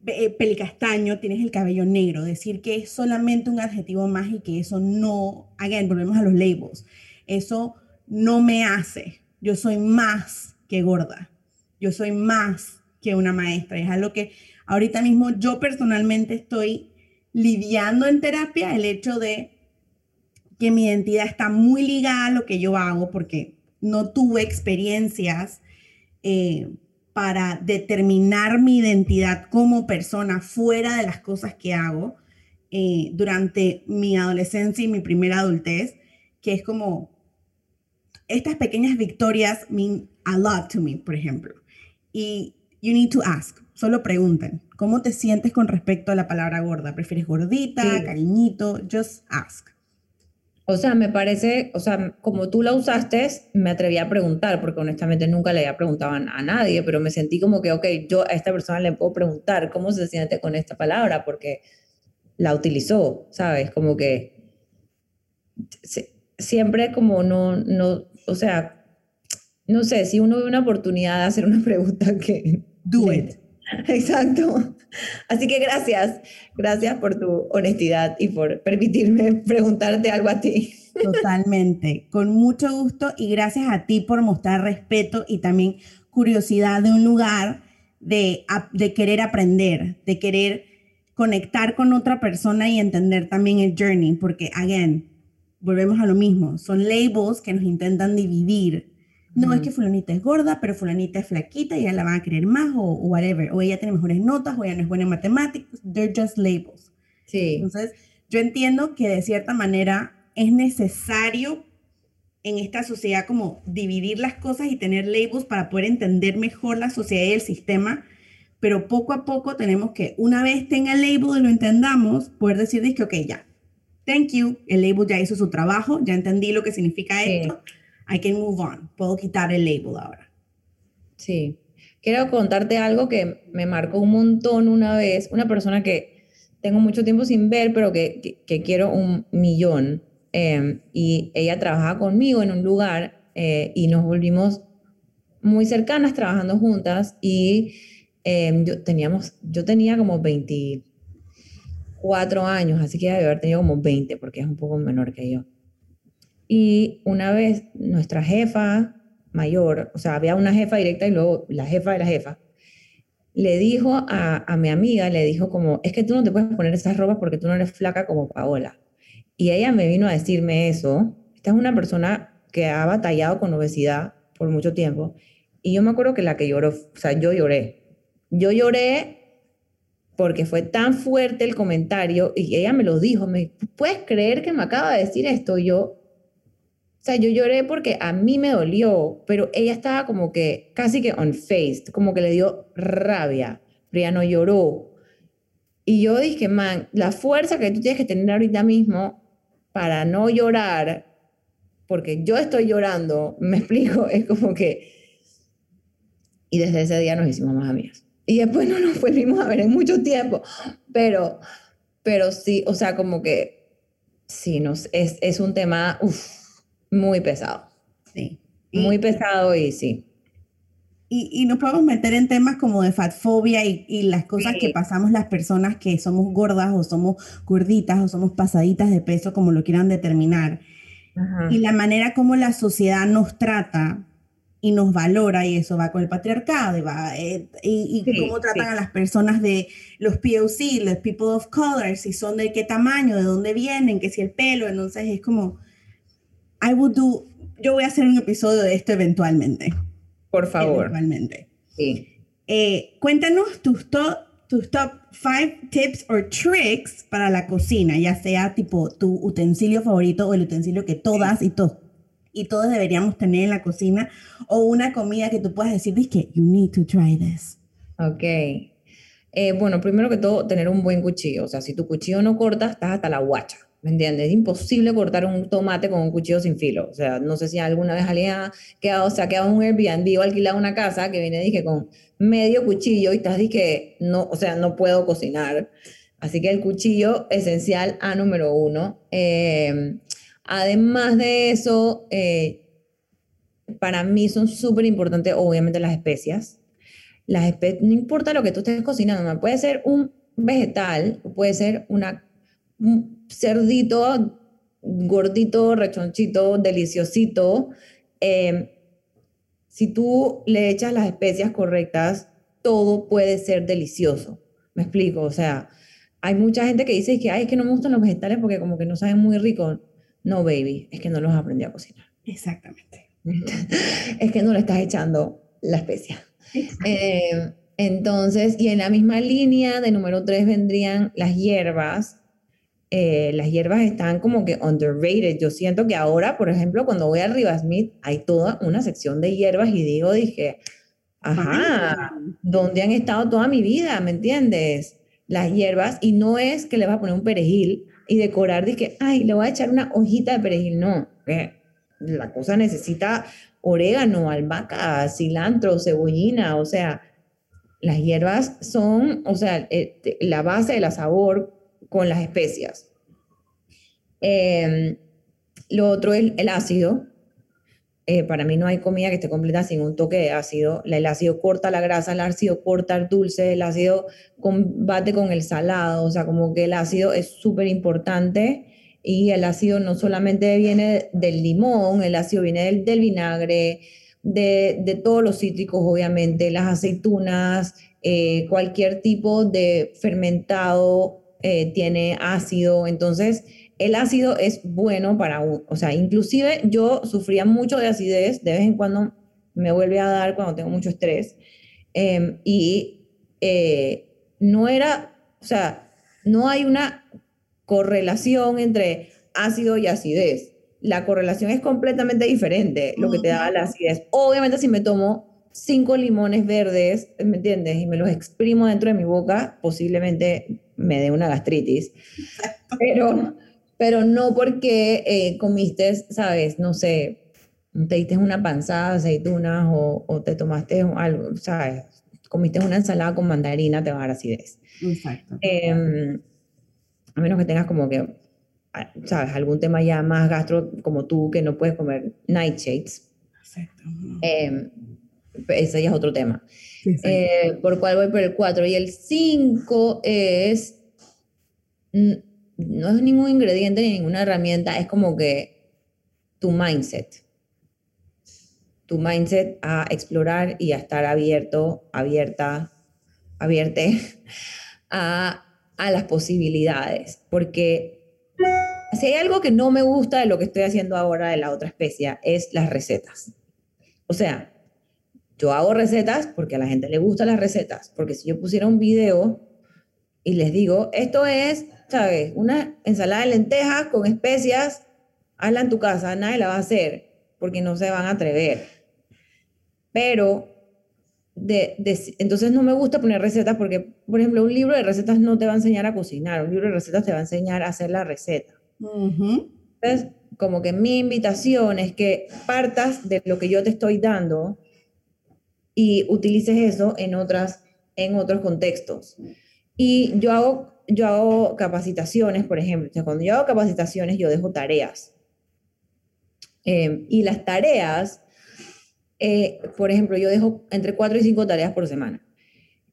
eh, pelicastaño, tienes el cabello negro, decir que es solamente un adjetivo más y que eso no, again, volvemos a los labels, eso no me hace, yo soy más que gorda, yo soy más que una maestra, es algo que ahorita mismo yo personalmente estoy lidiando en terapia, el hecho de que mi identidad está muy ligada a lo que yo hago porque no tuve experiencias eh, para determinar mi identidad como persona fuera de las cosas que hago eh, durante mi adolescencia y mi primera adultez, que es como estas pequeñas victorias mean a lot to me, por ejemplo. Y you need to ask, solo pregunten, ¿cómo te sientes con respecto a la palabra gorda? ¿Prefieres gordita, cariñito? Just ask. O sea, me parece, o sea, como tú la usaste, me atreví a preguntar, porque honestamente nunca le había preguntado a nadie, pero me sentí como que, ok, yo a esta persona le puedo preguntar cómo se siente con esta palabra, porque la utilizó, ¿sabes? Como que siempre como no, no, o sea, no sé, si uno ve una oportunidad de hacer una pregunta que... Do it. Exacto. Así que gracias, gracias por tu honestidad y por permitirme preguntarte algo a ti. Totalmente, con mucho gusto y gracias a ti por mostrar respeto y también curiosidad de un lugar de, querer aprender, de querer conectar con otra persona y entender también el journey, porque, again, volvemos a lo mismo, son labels que nos intentan dividir. No es que fulanita es gorda, pero fulanita es flaquita y ya la van a querer más o, whatever. O ella tiene mejores notas o ella no es buena en matemáticas. They're just labels. Sí. Entonces, yo entiendo que de cierta manera es necesario en esta sociedad como dividir las cosas y tener labels para poder entender mejor la sociedad y el sistema, pero poco a poco tenemos que, una vez tenga el label y lo entendamos, poder decir que, ok, ya, thank you, el label ya hizo su trabajo, ya entendí lo que significa esto, I can move on, puedo quitar el label ahora. Sí, quiero contarte algo que me marcó un montón una vez, una persona que tengo mucho tiempo sin ver, pero que, que quiero un millón Em, y ella trabajaba conmigo en un lugar eh, y nos volvimos muy cercanas trabajando juntas y em, yo, teníamos, yo tenía como 24 años, así que debe haber tenido como 20 porque es un poco menor que yo. Y una vez nuestra jefa mayor, o sea, había una jefa directa y luego la jefa de la jefa, le dijo a, a mi amiga, le dijo como, es que tú no te puedes poner esas ropas porque tú no eres flaca como Paola. Y ella me vino a decirme eso. Esta es una persona que ha batallado con obesidad por mucho tiempo. Y yo me acuerdo que la que lloró, o sea, yo lloré. Yo lloré porque fue tan fuerte el comentario y ella me lo dijo. Me, ¿Puedes creer que me acaba de decir esto? yo, o sea, yo lloré porque a mí me dolió, pero ella estaba como que casi que unfazed, como que le dio rabia, ella no lloró. Y yo dije, man, la fuerza que tú tienes que tener ahorita mismo para no llorar, porque yo estoy llorando, me explico, es como que... Y desde ese día nos hicimos más amigas. Y después no nos volvimos a ver en mucho tiempo, pero, pero sí, o sea, como que sí, nos, es, es un tema muy pesado. Sí. muy pesado y sí. Y, y, nos podemos meter en temas como de fatfobia y, y las cosas que pasamos las personas que somos gordas o somos gorditas o somos pasaditas de peso, como lo quieran determinar. Y la manera como la sociedad nos trata y nos valora, y eso va con el patriarcado, y, va, eh, y, cómo tratan a las personas de los POC, los people of color, si son de qué tamaño, de dónde vienen, que si el pelo, entonces es como, I would do, yo voy a hacer un episodio de esto eventualmente. Por favor. Eventualmente. Sí. Eh, cuéntanos tus top, tus top five tips or tricks para la cocina, ya sea tipo tu utensilio favorito o el utensilio que todas y todos y todos deberíamos tener en la cocina o una comida que tú puedas decir, que you need to try this. Ok. Eh, bueno, primero que todo, tener un buen cuchillo. O sea, si tu cuchillo no corta, estás hasta la guacha. ¿Me entiendes? Es imposible cortar un tomate con un cuchillo sin filo. O sea, no sé si alguna vez alguien ha quedado, se ha quedado un Airbnb o alquilado una casa que viene, dije, con medio cuchillo y estás, dije, no, o sea, no puedo cocinar. Así que el cuchillo esencial a número uno. Eh, además de eso, eh, para mí son súper importantes, obviamente, las especias. Las espe no importa lo que tú estés cocinando, puede ser un vegetal, puede ser una cerdito gordito, rechonchito, deliciosito. Em, si tú le echas las especias correctas, todo puede ser delicioso. Me explico, o sea, hay mucha gente que dice que, Ay, es que no me gustan los vegetales porque como que no saben muy rico. No, baby, es que no los aprendí a cocinar. Exactamente. es que no le estás echando la especia. Em, entonces, y en la misma línea de número tres vendrían las hierbas, eh, las hierbas están como que underrated. Yo siento que ahora, por ejemplo, cuando voy a Rivasmith, hay toda una sección de hierbas y digo, dije, ajá, ¿dónde han estado toda mi vida? ¿Me entiendes? Las hierbas, y no es que le vas a poner un perejil y decorar, dije, ay, le voy a echar una hojita de perejil, no, la cosa necesita orégano, albahaca, cilantro, cebollina, o sea, las hierbas son, o sea, eh, la base de la sabor con las especias. Em, Lo otro es el ácido. Eh, para mí no hay comida que esté completa sin un toque de ácido. El ácido corta la grasa, el ácido corta el dulce, el ácido combate con el salado, o sea, como que el ácido es súper importante y el ácido no solamente viene del limón, el ácido viene del, vinagre, de, de, todos los cítricos, obviamente, las aceitunas, eh, cualquier tipo de fermentado eh, tiene ácido, entonces el ácido es bueno para, o sea, inclusive yo sufría mucho de acidez, de vez en cuando me vuelve a dar cuando tengo mucho estrés, em, y eh, no era, o sea, no hay una correlación entre ácido y acidez. La correlación es completamente diferente, lo que te da la acidez. Obviamente si me tomo cinco limones verdes, ¿me entiendes? Y me los exprimo dentro de mi boca, posiblemente me dé una gastritis. Pero pero no porque eh, comiste, sabes, no sé, te diste una panzada de aceitunas o, o, te tomaste algo, sabes, comiste una ensalada con mandarina, te va a dar acidez. Exacto. Eh, a menos que tengas como que, ah, sabes, algún tema ya más gastro como tú, que no puedes comer nightshades. Exacto. Eh, ese ya es otro tema. Eh, por cuál voy por el 4. Y el 5 es no es ningún ingrediente ni ninguna herramienta, es como que tu mindset. Tu mindset a explorar y a estar abierto, abierta, abierte a, a las posibilidades. Porque si hay algo que no me gusta de lo que estoy haciendo ahora de la otra especie, es las recetas. O sea, yo hago recetas porque a la gente le gustan las recetas. Porque si yo pusiera un video y les digo, esto es ¿sabes? Una ensalada de lentejas con especias, hazla en tu casa, nadie la va a hacer porque no se van a atrever. Pero, de, entonces no me gusta poner recetas porque, por ejemplo, un libro de recetas no te va a enseñar a cocinar, un libro de recetas te va a enseñar a hacer la receta. Entonces, como que mi invitación es que partas de lo que yo te estoy dando y utilices eso en, otras, en otros contextos. Y yo hago yo hago capacitaciones, por ejemplo. cuando yo hago capacitaciones, yo dejo tareas. Em, y las tareas, eh, por ejemplo, yo dejo entre cuatro y cinco tareas por semana.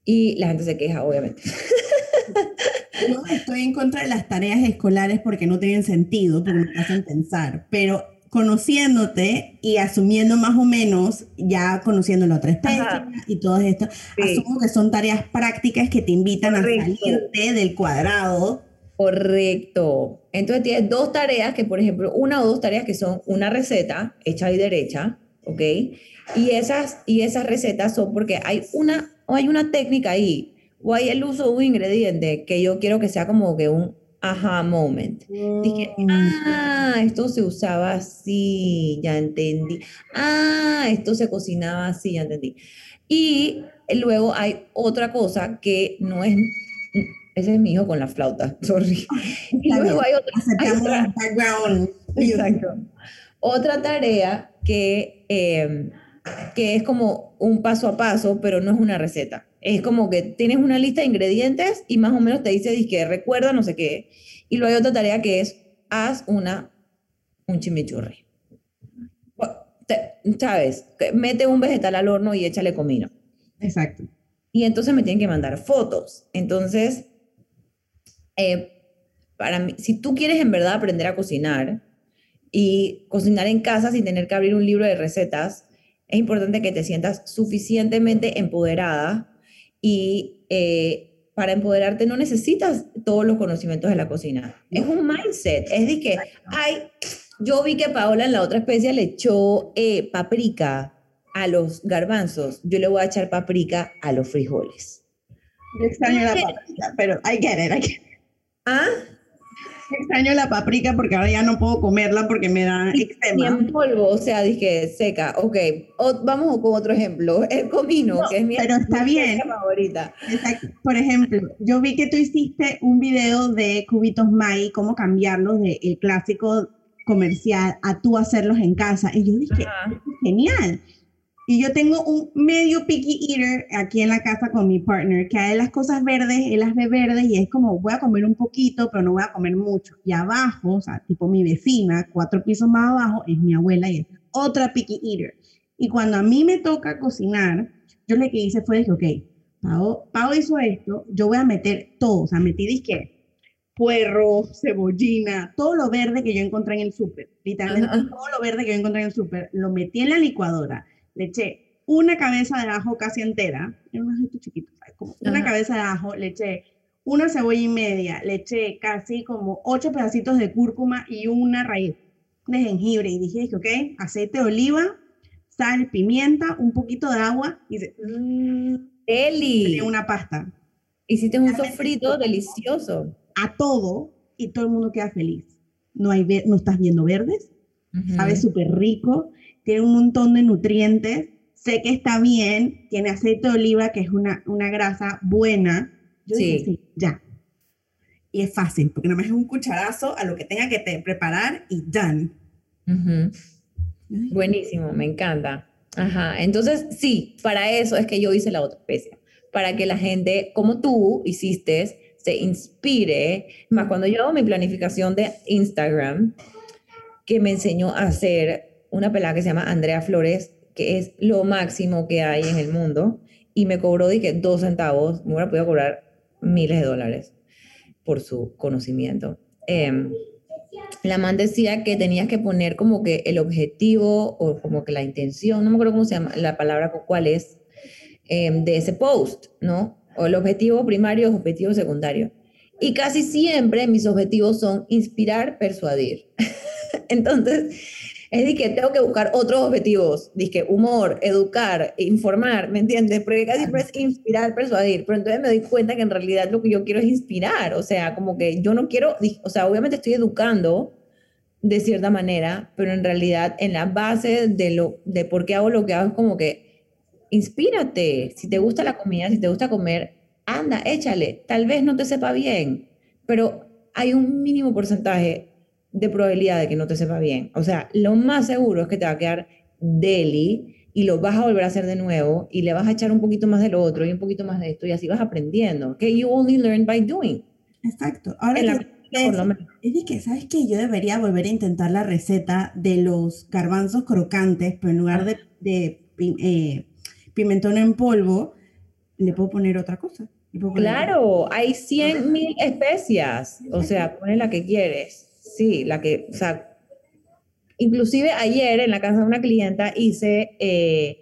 Y la gente se queja, obviamente. No estoy en contra de las tareas escolares porque no tienen sentido, porque me hacen pensar, pero conociéndote y asumiendo más o menos, ya conociendo la otra especie y todo esto, asumo que son tareas prácticas que te invitan a salirte del cuadrado. Correcto. Entonces tienes dos tareas que, por ejemplo, una o dos tareas que son una receta hecha y derecha, ¿ok? Y esas, y esas recetas son porque hay una, o hay una técnica ahí, o hay el uso de un ingrediente que yo quiero que sea como que un aha moment. Dije, mm. ah, esto se usaba así, ya entendí. Ah, esto se cocinaba así, ya entendí. Y luego hay otra cosa que no es ese es mi hijo con la flauta, sorry. Y luego hay otra, exacto, otra tarea que, em, que es como un paso a paso, pero no es una receta. Es como que tienes una lista de ingredientes y más o menos te dice, que recuerda no sé qué. Y luego hay otra tarea que es, haz una, un chimichurri. ¿Sabes? Mete un vegetal al horno y échale comino. Exacto. Y entonces me tienen que mandar fotos. Entonces, eh, para mí, si tú quieres en verdad aprender a cocinar y cocinar en casa sin tener que abrir un libro de recetas, es importante que te sientas suficientemente empoderada y eh, para empoderarte no necesitas todos los conocimientos de la cocina. Es un mindset. Es de que, ay, yo vi que Paola en la otra especie le echó eh, paprika a los garbanzos. Yo le voy a echar paprika a los frijoles. Yo extraño la paprika, pero I get it, I get it. ¿Ah? Extraño la paprika porque ahora ya no puedo comerla porque me da eczema. en polvo, o sea, dije seca. Ok, vamos con otro ejemplo. El comino, que es mi, pero está bien. favorita. Exacto. Por ejemplo, yo vi que tú hiciste un video de cubitos Mai, cómo cambiarlos del clásico comercial a tú hacerlos en casa. Y yo dije, genial. Y yo tengo un medio picky eater aquí en la casa con mi partner, que a él las cosas verdes, él las ve verdes y es como, voy a comer un poquito, pero no voy a comer mucho. Y abajo, o sea, tipo mi vecina, cuatro pisos más abajo, es mi abuela y es otra picky eater. Y cuando a mí me toca cocinar, yo lo que hice fue, dije, ok, Pau, Pau hizo esto, yo voy a meter todo, o sea, metí disque puerro, cebollina, todo lo verde que yo encontré en el súper, literalmente todo lo verde que yo encontré en el súper, lo metí en la licuadora le eché una cabeza de ajo casi entera, era un ajito chiquito, como una cabeza de ajo, le eché una cebolla y media, le eché casi como ocho pedacitos de cúrcuma y una raíz de jengibre. Y dije, ok, aceite de oliva, sal, pimienta, un poquito de agua y se, Eli. una pasta. Hiciste un sofrito delicioso. A todo y todo el mundo queda feliz. No, hay no estás viendo verdes, sabe súper rico tiene un montón de nutrientes, sé que está bien, tiene aceite de oliva, que es una, una grasa buena. Yo sí. sí, ya. Y es fácil, porque no me es un cucharazo a lo que tenga que te preparar y done. Buenísimo, me encanta. Ajá, entonces sí, para eso es que yo hice la otra especie, para que la gente como tú hiciste se inspire. Más cuando yo hago mi planificación de Instagram, que me enseñó a hacer una pelada que se llama Andrea Flores, que es lo máximo que hay en el mundo, y me cobró, dije, dos centavos, me hubiera podido cobrar miles de dólares por su conocimiento. Em, la man decía que tenías que poner como que el objetivo o como que la intención, no me acuerdo cómo se llama la palabra, cuál es, em, de ese post, ¿no? O el objetivo primario o objetivo secundario. Y casi siempre mis objetivos son inspirar, persuadir. Entonces, es de que tengo que buscar otros objetivos, que humor, educar, informar, ¿me entiendes? Porque casi siempre es inspirar, persuadir, pero entonces me doy cuenta que en realidad lo que yo quiero es inspirar, o sea, como que yo no quiero, o sea, obviamente estoy educando de cierta manera, pero en realidad en la base de, lo, de por qué hago lo que hago es como que inspírate, si te gusta la comida, si te gusta comer, anda, échale, tal vez no te sepa bien, pero hay un mínimo porcentaje de probabilidad de que no te sepa bien. O sea, lo más seguro es que te va a quedar deli y lo vas a volver a hacer de nuevo y le vas a echar un poquito más de lo otro y un poquito más de esto y así vas aprendiendo. Que you only learn by doing. Exacto. Ahora es, que, ¿sabes qué? Yo debería volver a intentar la receta de los garbanzos crocantes, pero en lugar de, de eh, pimentón en polvo, le puedo poner otra cosa. Claro, hay 100 mil especias. O sea, pone la que quieres. Sí, la que, o sea, inclusive ayer en la casa de una clienta hice, eh,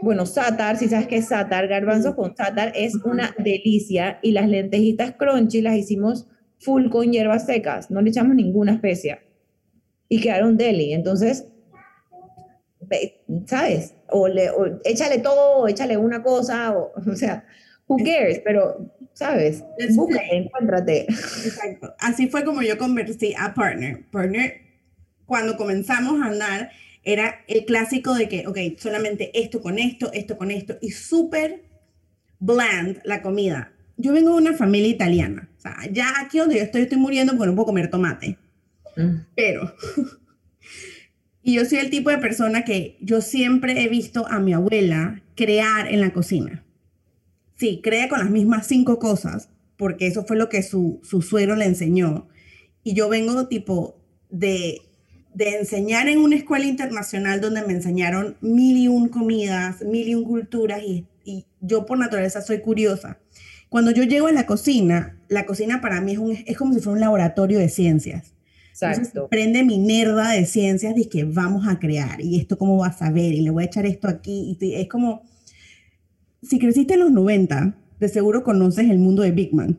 bueno, sátar, si sabes qué es sátar, garbanzos con sátar es una delicia y las lentejitas crunchy las hicimos full con hierbas secas, no le echamos ninguna especia y quedaron deli, entonces, ¿sabes? O, le, échale todo, o échale una cosa, o, o sea, who cares, pero ¿sabes? Búscate, encuéntrate. Exacto. Así fue como yo convertí a Partner. Partner, cuando comenzamos a andar, era el clásico de que, ok, solamente esto con esto, esto con esto, y súper bland la comida. Yo vengo de una familia italiana. O sea, ya aquí donde yo estoy, estoy muriendo porque no puedo comer tomate. Mm. Pero, y yo soy el tipo de persona que yo siempre he visto a mi abuela crear en la cocina sí, cree con las mismas cinco cosas, porque eso fue lo que su, su suero le enseñó. Y yo vengo tipo de, de enseñar en una escuela internacional donde me enseñaron mil y un comidas, mil y un culturas y, y yo por naturaleza soy curiosa. Cuando yo llego a la cocina, la cocina para mí es, un, es como si fuera un laboratorio de ciencias. Exacto. prende mi nerda de ciencias de que vamos a crear y esto cómo vas a ver y le voy a echar esto aquí. Y es como, si creciste en los 90, de seguro conoces el mundo de Big Man.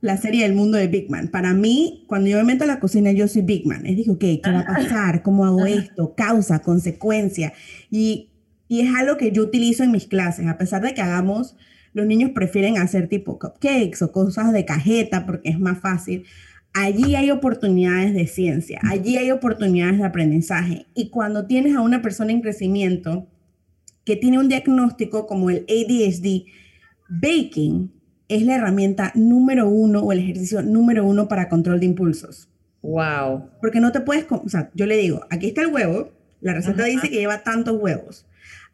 La serie del mundo de Big Man. Para mí, cuando yo me meto a la cocina, yo soy Big Man. Es digo, ok, ¿qué va a pasar? ¿Cómo hago esto? Causa, consecuencia. Y, y es algo que yo utilizo en mis clases. A pesar de que hagamos, los niños prefieren hacer tipo cupcakes o cosas de cajeta porque es más fácil. Allí hay oportunidades de ciencia, allí hay oportunidades de aprendizaje. Y cuando tienes a una persona en crecimiento, que tiene un diagnóstico como el ADHD, baking es la herramienta número uno o el ejercicio número uno para control de impulsos. Wow. Porque no te puedes, o sea, yo le digo, aquí está el huevo, La receta dice que lleva tantos huevos.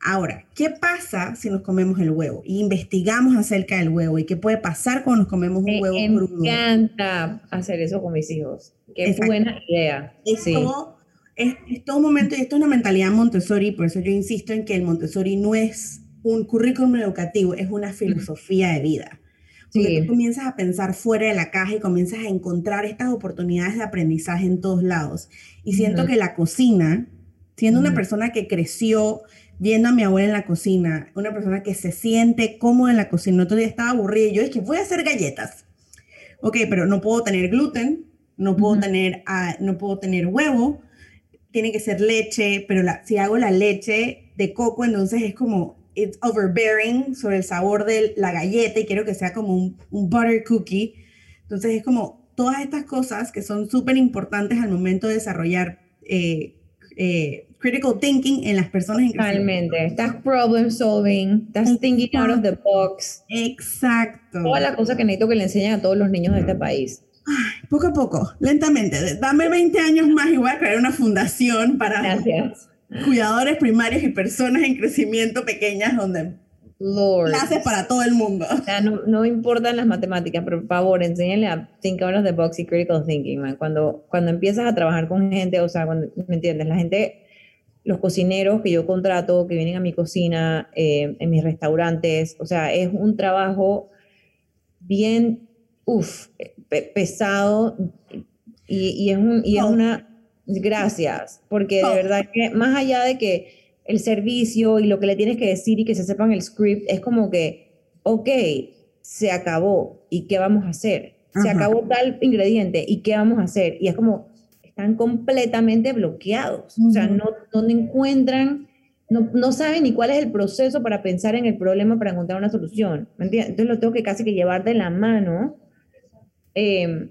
Ahora, ¿qué pasa si nos comemos el huevo? Y investigamos acerca del huevo y qué puede pasar cuando nos comemos un huevo crudo. Me encanta hacer eso con mis hijos. Qué buena idea. Es, es, todo un momento, y esto es una mentalidad Montessori, por eso yo insisto en que el Montessori no es un currículum educativo, es una filosofía de vida. Porque tú comienzas a pensar fuera de la caja y comienzas a encontrar estas oportunidades de aprendizaje en todos lados. Y siento que la cocina, siendo una persona que creció viendo a mi abuela en la cocina, una persona que se siente cómoda en la cocina. Otro día estaba aburrida y yo dije, voy a hacer galletas. Ok, pero no puedo tener gluten, no puedo, tener, uh, no puedo tener huevo, tiene que ser leche, pero la, si hago la leche de coco, entonces es como, it's overbearing sobre el sabor de la galleta y quiero que sea como un, un butter cookie. Entonces es como todas estas cosas que son súper importantes al momento de desarrollar eh, eh, critical thinking en las personas en Totalmente. Estás problem solving, estás thinking out of the box. Exacto. Toda la cosa que necesito que le enseñen a todos los niños de este país. Poco a poco, lentamente. Dame 20 años más y voy a crear una fundación para Gracias. cuidadores primarios y personas en crecimiento pequeñas donde Lord. Clases para todo el mundo. O sea, no, no importan las matemáticas, pero por favor, enséñenle a think out of the box y critical thinking, man. Cuando, cuando empiezas a trabajar con gente, o sea, cuando, ¿me entiendes? La gente los cocineros que yo contrato, que vienen a mi cocina, eh, en mis restaurantes. O sea, es un trabajo bien, uff, pesado y, y, es un, y es oh. una, gracias, porque de oh. verdad que más allá de que el servicio y lo que le tienes que decir y que se sepan el script, es como que, ok, se acabó, ¿y qué vamos a hacer? Se acabó tal ingrediente, ¿y qué vamos a hacer? Y es como, están completamente bloqueados, o sea, no, no encuentran, no, no, saben ni cuál es el proceso para pensar en el problema para encontrar una solución, ¿me entiendes? Entonces lo tengo que casi que llevar de la mano. Em,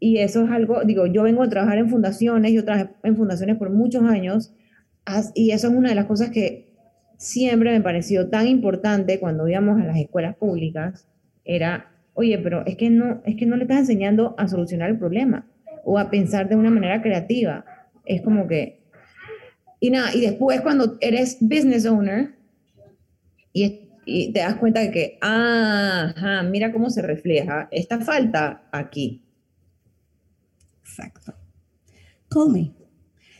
y eso es algo, digo, yo vengo a trabajar en fundaciones, yo trabajé en fundaciones por muchos años, y eso es una de las cosas que siempre me pareció tan importante cuando íbamos a las escuelas públicas, era, oye, pero es que no, es que no le estás enseñando a solucionar el problema o a pensar de una manera creativa. Es como que... Y nada, y después cuando eres business owner y, te das cuenta de que, ajá, mira cómo se refleja esta falta aquí. Exacto. Call me.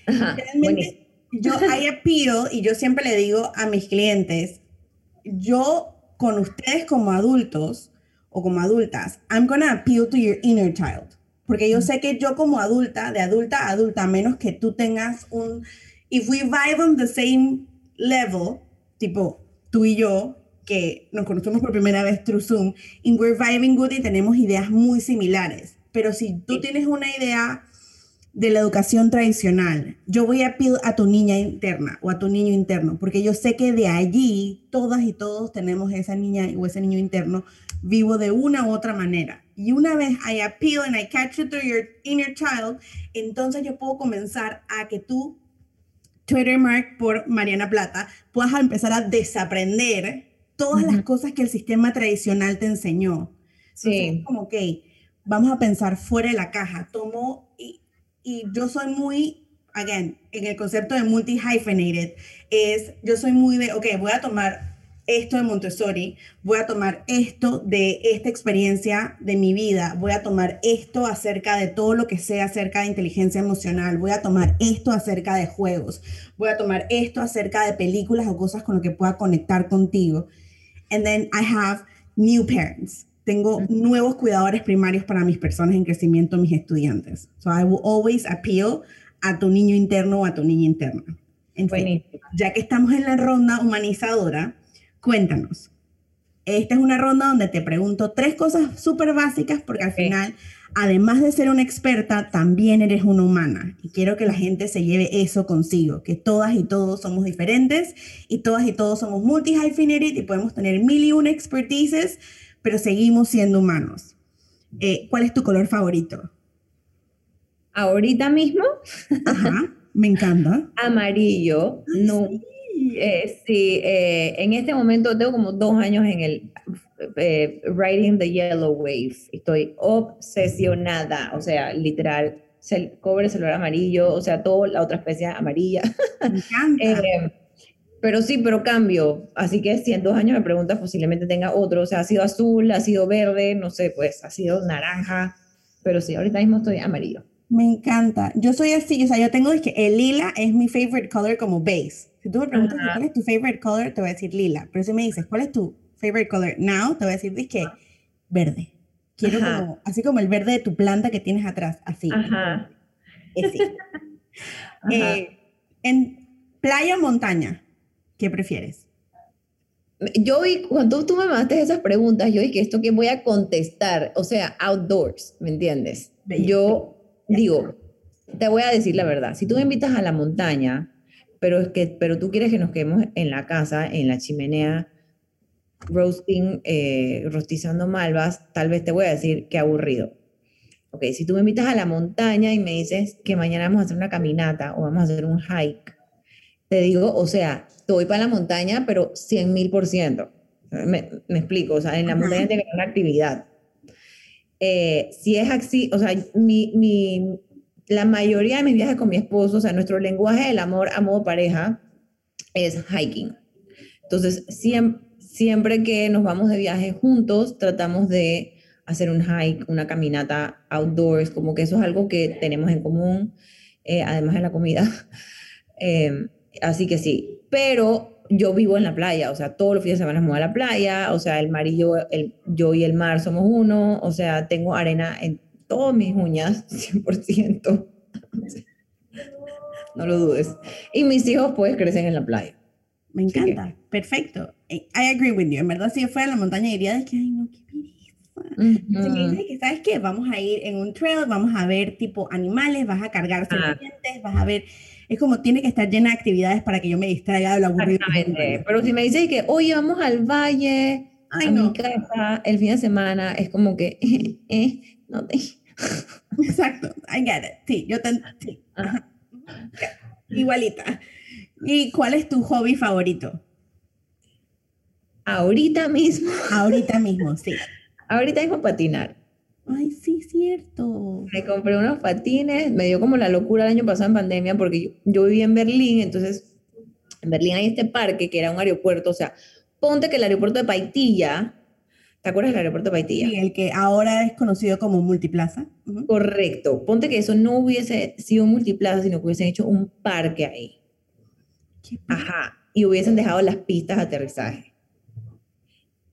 Realmente, yo hay appeal y yo siempre le digo a mis clientes, yo con ustedes como adultos o como adultas, I'm gonna appeal to your inner child. Porque yo sé que yo como adulta, de adulta a adulta, menos que tú tengas un, if we vibe on the same level, tipo tú y yo, que nos conocemos por primera vez through Zoom, and we're vibing good y tenemos ideas muy similares. Pero si tú tienes una idea de la educación tradicional, yo voy a pedir a tu niña interna o a tu niño interno, porque yo sé que de allí todas y todos tenemos esa niña o ese niño interno vivo de una u otra manera. Y una vez I appeal and I catch it through your inner child, entonces yo puedo comenzar a que tú, Twitter Mark por Mariana Plata, puedas empezar a desaprender todas las cosas que el sistema tradicional te enseñó. Sí. como, ok, vamos a pensar fuera de la caja. Tomo, y, y yo soy muy, again, en el concepto de multi-hyphenated, es, yo soy muy de, ok, voy a tomar esto de Montessori, voy a tomar esto de esta experiencia de mi vida, voy a tomar esto acerca de todo lo que sé acerca de inteligencia emocional, voy a tomar esto acerca de juegos, voy a tomar esto acerca de películas o cosas con lo que pueda conectar contigo. And then I have new parents. Tengo nuevos cuidadores primarios para mis personas en crecimiento, mis estudiantes. So I will always appeal a tu niño interno o a tu niña interna. ya que estamos en la ronda humanizadora, Cuéntanos. Esta es una ronda donde te pregunto tres cosas súper básicas porque al final, además de ser una experta, también eres una humana. Y quiero que la gente se lleve eso consigo, que todas y todos somos diferentes y todas y todos somos multi-hyphenated y podemos tener mil y una expertices, pero seguimos siendo humanos. Eh, ¿Cuál es tu color favorito? Ahorita mismo. Ajá, me encanta. Amarillo. No. Eh, sí, eh, en este momento tengo como dos años en el eh, Writing the Yellow Wave. Estoy obsesionada, o sea, literal, cel cobre celular amarillo, o sea, toda la otra especie amarilla. Me encanta. Eh, pero sí, pero cambio. Así que si en dos años me preguntas, posiblemente tenga otro. O sea, ha sido azul, ha sido verde, no sé, pues ha sido naranja. Pero sí, ahorita mismo estoy amarillo. Me encanta. Yo soy así, o sea, yo tengo es que el lila es mi favorite color como base. Si tú me preguntas Ajá. cuál es tu favorite color, te voy a decir lila. Pero si me dices cuál es tu favorite color now, te voy a decir que verde. Quiero Ajá. como, así como el verde de tu planta que tienes atrás, así. Ajá. Ese. Ajá. Eh, en playa o montaña, ¿qué prefieres? Yo vi, cuando tú me mandaste esas preguntas, yo dije, ¿esto que voy a contestar? O sea, outdoors, ¿me entiendes? Bello. Yo digo, te voy a decir la verdad, si tú me invitas a la montaña, pero, es que, pero tú quieres que nos quedemos en la casa, en la chimenea, roasting, eh, rostizando malvas, tal vez te voy a decir que aburrido. Ok, si tú me invitas a la montaña y me dices que mañana vamos a hacer una caminata o vamos a hacer un hike, te digo, o sea, te voy para la montaña, pero 100 mil por ciento. Me, me explico, o sea, en la montaña tiene que haber una actividad. Eh, si es así, o sea, mi, mi, la mayoría de mis viajes con mi esposo, o sea, nuestro lenguaje del amor a modo pareja es hiking. Entonces, siempre, siempre que nos vamos de viaje juntos, tratamos de hacer un hike, una caminata outdoors, como que eso es algo que tenemos en común, eh, además de la comida. Eh, así que sí, pero yo vivo en la playa, o sea, todos los fines de semana me voy a la playa, o sea, el mar y yo, el, yo y el mar somos uno, o sea, tengo arena en todas mis uñas, 100%. No lo dudes. Y mis hijos pues crecen en la playa. Me encanta. Perfecto. Eh, I agree with you. En verdad, si yo fuera a la montaña, diría de que, ay, no, qué pereza. Si me Ujú. dices que, ¿sabes qué? Vamos a ir en un trail, vamos a ver tipo animales, vas a cargar Ah. serpientes, vas a ver. Es como tiene que estar llena de actividades para que yo me distraiga de lo aburrido. Exactamente. Pero si me dices que, oye, vamos al valle, Ay, a no. mi casa, el fin de semana, es como que, eh, eh, no te... Exacto. I get it. Sí, yo te. Sí. Ajá. Igualita. ¿Y cuál es tu hobby favorito? Ahorita mismo, Ahorita mismo, sí. ahorita mismo patinar. Ay, sí, cierto. Me compré unos patines, me dio como la locura el año pasado en pandemia porque yo, yo vivía en Berlín, entonces en Berlín hay este parque que era un aeropuerto, o sea, ponte que el aeropuerto de Paitilla, ¿te acuerdas del aeropuerto de Paitilla? Sí, el que ahora es conocido como Multiplaza. Correcto, ponte que eso no hubiese sido multiplaza, sino que hubiesen hecho un parque ahí. Ajá, y hubiesen dejado las pistas de aterrizaje.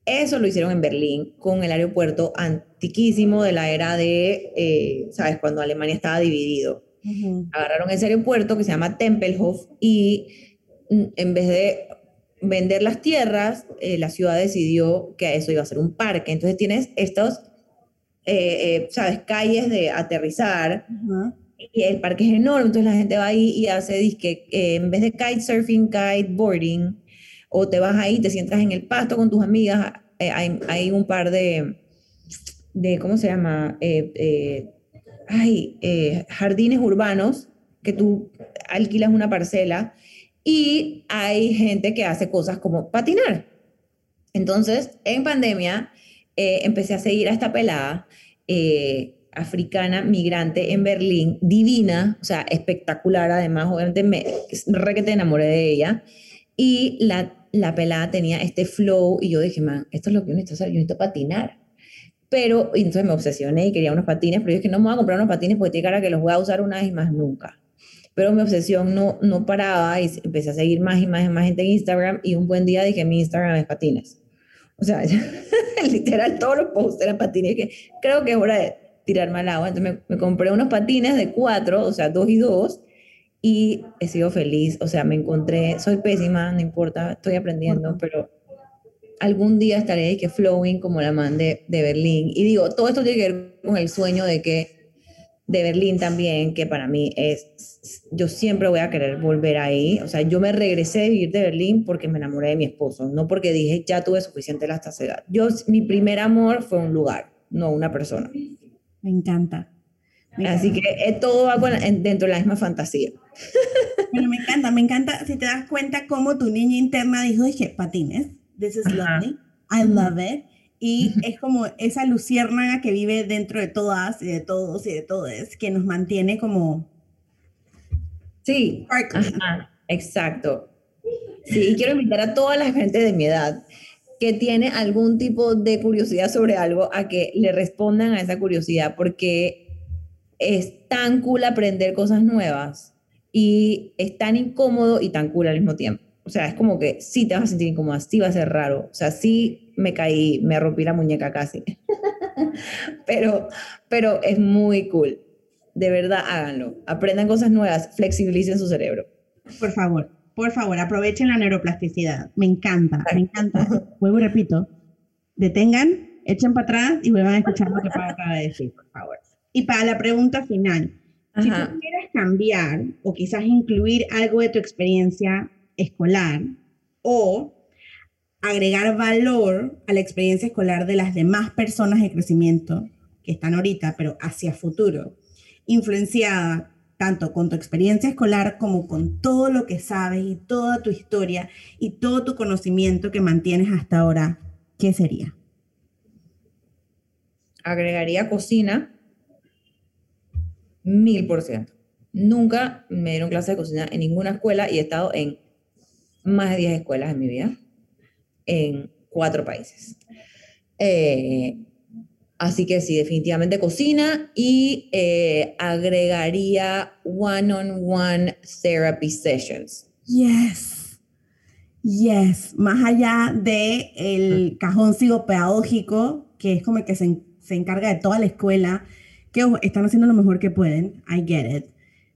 Eso lo hicieron en Berlín con el aeropuerto antiquísimo de la era de, eh, ¿sabes? Cuando Alemania estaba dividido. Ujú. Agarraron ese aeropuerto que se llama Tempelhof y mm, en vez de vender las tierras, eh, la ciudad decidió que eso iba a ser un parque. Entonces tienes estos, eh, eh, ¿sabes? Calles de aterrizar Ajá. Y el parque es enorme, entonces la gente va ahí y hace disque, eh, en vez de kitesurfing, kiteboarding, o te vas ahí, te sientas en el pasto con tus amigas, eh, hay, hay un par de, de, ¿cómo se llama? Eh, eh, ay, eh, jardines urbanos que tú alquilas una parcela y hay gente que hace cosas como patinar. Entonces, en pandemia, eh, empecé a seguir a esta pelada eh, africana migrante en Berlín, divina, o sea, espectacular. Además, obviamente, me re que te enamoré de ella. Y la, la pelada tenía este flow, y yo dije, man, esto es lo que yo necesito hacer, yo necesito patinar. Pero, y entonces me obsesioné y quería unos patines, pero yo dije, no me voy a comprar unos patines porque tiene cara que los voy a usar una vez más nunca. Pero mi obsesión no, no paraba y empecé a seguir más y más y más gente en Instagram y un buen día dije, mi Instagram es patines. O sea, literal, todos los posts eran patines. Que creo que es hora de tirarme al agua. Entonces me, me compré unos patines de cuatro, o sea, dos y dos, y he sido feliz. O sea, me encontré, soy pésima, no importa, estoy aprendiendo, pero algún día estaré de que flowing como la man de, de Berlín. Y digo, todo esto tiene que ver con el sueño de que de Berlín también, que para mí es, yo siempre voy a querer volver ahí. O sea, yo me regresé de vivir de Berlín porque me enamoré de mi esposo, no porque dije, ya tuve suficiente la saciedad. Yo, mi primer amor fue un lugar, no una persona. Me encanta. Me Así encanta. que eh, todo va con- en- dentro de la misma fantasía. Pero me encanta, me encanta si te das cuenta cómo tu niña interna dijo, dije, patines, this is Ajá. lovely, I love it. y es como esa luciérnaga que vive dentro de todas y de todos y de todos, que nos mantiene como... Sí, exacto. Sí, y quiero invitar a toda la gente de mi edad que tiene algún tipo de curiosidad sobre algo a que le respondan a esa curiosidad, porque es tan cool aprender cosas nuevas y es tan incómodo y tan cool al mismo tiempo. O sea, es como que sí te vas a sentir incómoda, sí va a ser raro. O sea, sí me caí, me rompí la muñeca casi. pero, pero es muy cool. De verdad, háganlo. Aprendan cosas nuevas, flexibilicen su cerebro. Por favor, por favor, aprovechen la neuroplasticidad. Me encanta, me encanta. Vuelvo y repito. Detengan, echen para atrás y vuelvan a escuchar lo que acaba de decir, por favor. Y para la pregunta final, si tú quieres cambiar o quizás incluir algo de tu experiencia escolar o agregar valor a la experiencia escolar de las demás personas de crecimiento que están ahorita, pero hacia futuro, influenciada tanto con tu experiencia escolar como con todo lo que sabes y toda tu historia y todo tu conocimiento que mantienes hasta ahora, ¿qué sería? Agregaría cocina, mil por ciento. Nunca me dieron clase de cocina en ninguna escuela y he estado en más de 10 escuelas en mi vida, en cuatro países. Eh, así que sí, definitivamente cocina y eh, agregaría one-on-one therapy sessions. Yes. Yes, más allá de el cajón psicopedagógico, que es como el que se, se encarga de toda la escuela, que están haciendo lo mejor que pueden, I get it,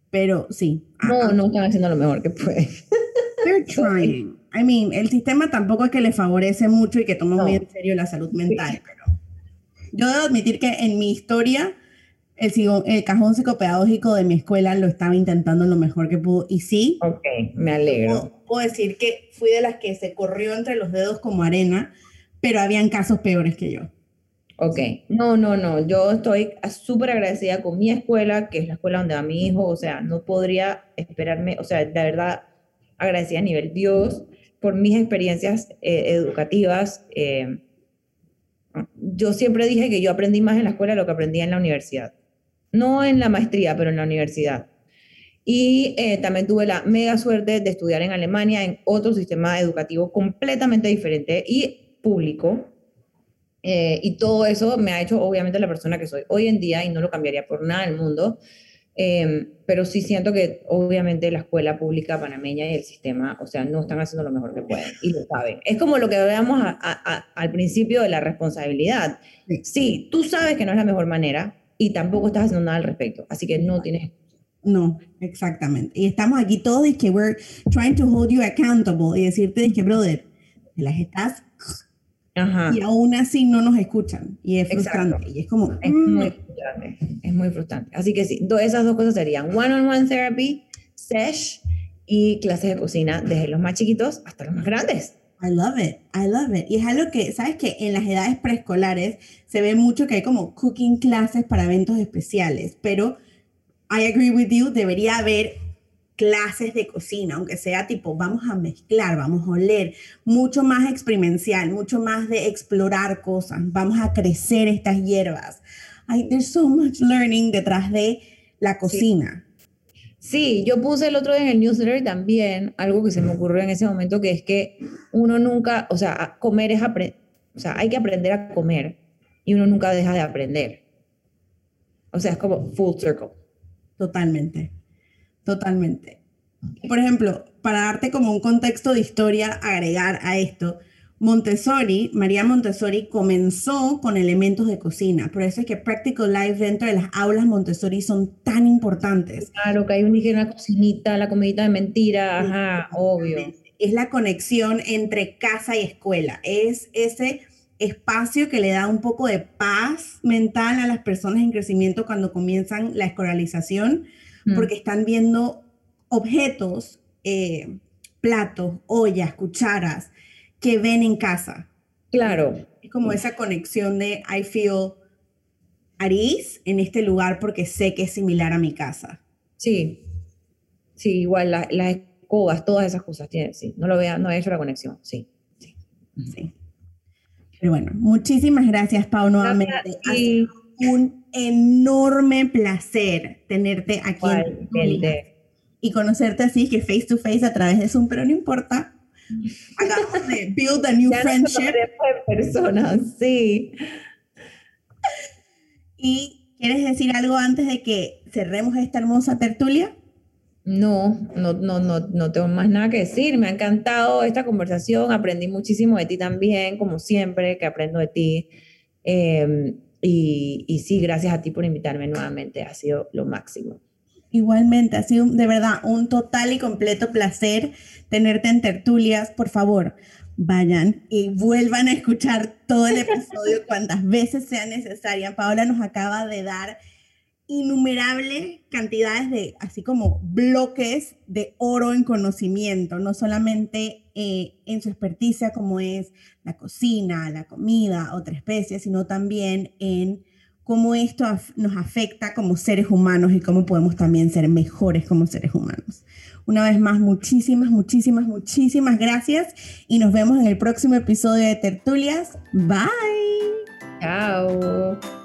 pero sí. No, no están haciendo lo mejor que pueden. They're trying. I mean, el sistema tampoco es que le favorece mucho y que toma muy en serio la salud mental, pero yo debo admitir que en mi historia el, el cajón psicopedagógico de mi escuela lo estaba intentando lo mejor que pudo y sí. Ok, me alegro. Puedo, decir que fui de las que se corrió entre los dedos como arena, pero habían casos peores que yo. Ok, no, no, no, yo estoy súper agradecida con mi escuela, que es la escuela donde va mi hijo, o sea, no podría esperarme, o sea, de verdad, agradecida a nivel Dios por mis experiencias eh, educativas. Eh, yo siempre dije que yo aprendí más en la escuela de lo que aprendí en la universidad. No en la maestría, pero en la universidad. Y eh, también tuve la mega suerte de estudiar en Alemania en otro sistema educativo completamente diferente y público. y todo eso me ha hecho obviamente la persona que soy hoy en día y no lo cambiaría por nada del mundo. Em, pero sí siento que obviamente la escuela pública panameña y el sistema, o sea, no están haciendo lo mejor que pueden y lo saben. Es como lo que veamos al principio de la responsabilidad. Sí. tú sabes que no es la mejor manera y tampoco estás haciendo nada al respecto, así que no tienes... No, exactamente. Y estamos aquí todos y que we're trying to hold you accountable y decirte que, brother, las estás y aún así no nos escuchan. Y es frustrante. Y es como... Es mm". muy frustrante. Es muy frustrante. Así que sí, esas dos cosas serían one-on-one therapy, sesh y clases de cocina desde los más chiquitos hasta los más grandes. I love it, I love it. Y es algo que, ¿sabes que En las edades preescolares se ve mucho que hay como cooking clases para eventos especiales, pero I agree with you, debería haber clases de cocina, aunque sea tipo, vamos a mezclar, vamos a oler, mucho más experimental, mucho más de explorar cosas, vamos a crecer estas hierbas. Hay, there's so much learning detrás de la cocina. Sí. yo puse el otro día en el newsletter también algo que se me ocurrió en ese momento, que es que uno nunca, o sea, comer es aprender, o sea, hay que aprender a comer y uno nunca deja de aprender. O sea, es como full circle. Totalmente. Totalmente. Por ejemplo, para darte como un contexto de historia, agregar a esto, Montessori, María Montessori comenzó con elementos de cocina. Por eso es que Practical Life dentro de las aulas Montessori son tan importantes. Claro, que hay una cocinita, la comidita de mentira, ajá, obvio. Es la conexión entre casa y escuela. Es ese espacio que le da un poco de paz mental a las personas en crecimiento cuando comienzan la escolarización Mm. porque están viendo objetos, eh, platos, ollas, cucharas que ven en casa. Claro. Es como esa conexión de I feel at en este lugar porque sé que es similar a mi casa. Sí, sí, igual las escobas, todas esas cosas tienen, sí. No lo vea, no he hecho la conexión, sí. Sí. Pero bueno, muchísimas gracias, Pau, nuevamente. Ha sido un enorme placer tenerte aquí en y conocerte así, que face to face a través de Zoom, pero no importa. Acabamos de build a new friendship. personas, sí. ¿Y quieres decir algo antes de que cerremos esta hermosa tertulia? No, no, no, no, no tengo más nada que decir. Me ha encantado esta conversación. Aprendí muchísimo de ti también, como siempre, que aprendo de ti. Em, y, y sí, gracias a ti por invitarme nuevamente. Ha sido lo máximo. Igualmente, ha sido de verdad un total y completo placer tenerte en tertulias. Por favor, vayan y vuelvan a escuchar todo el episodio cuantas veces sea necesaria. Paola nos acaba de dar innumerables cantidades de, así como bloques de oro en conocimiento, no solamente eh, en su experticia como es la cocina, la comida, otra especie, sino también en cómo esto nos afecta como seres humanos y cómo podemos también ser mejores como seres humanos. Una vez más, muchísimas, muchísimas, muchísimas gracias y nos vemos en el próximo episodio de Tertulias. Bye. Chao.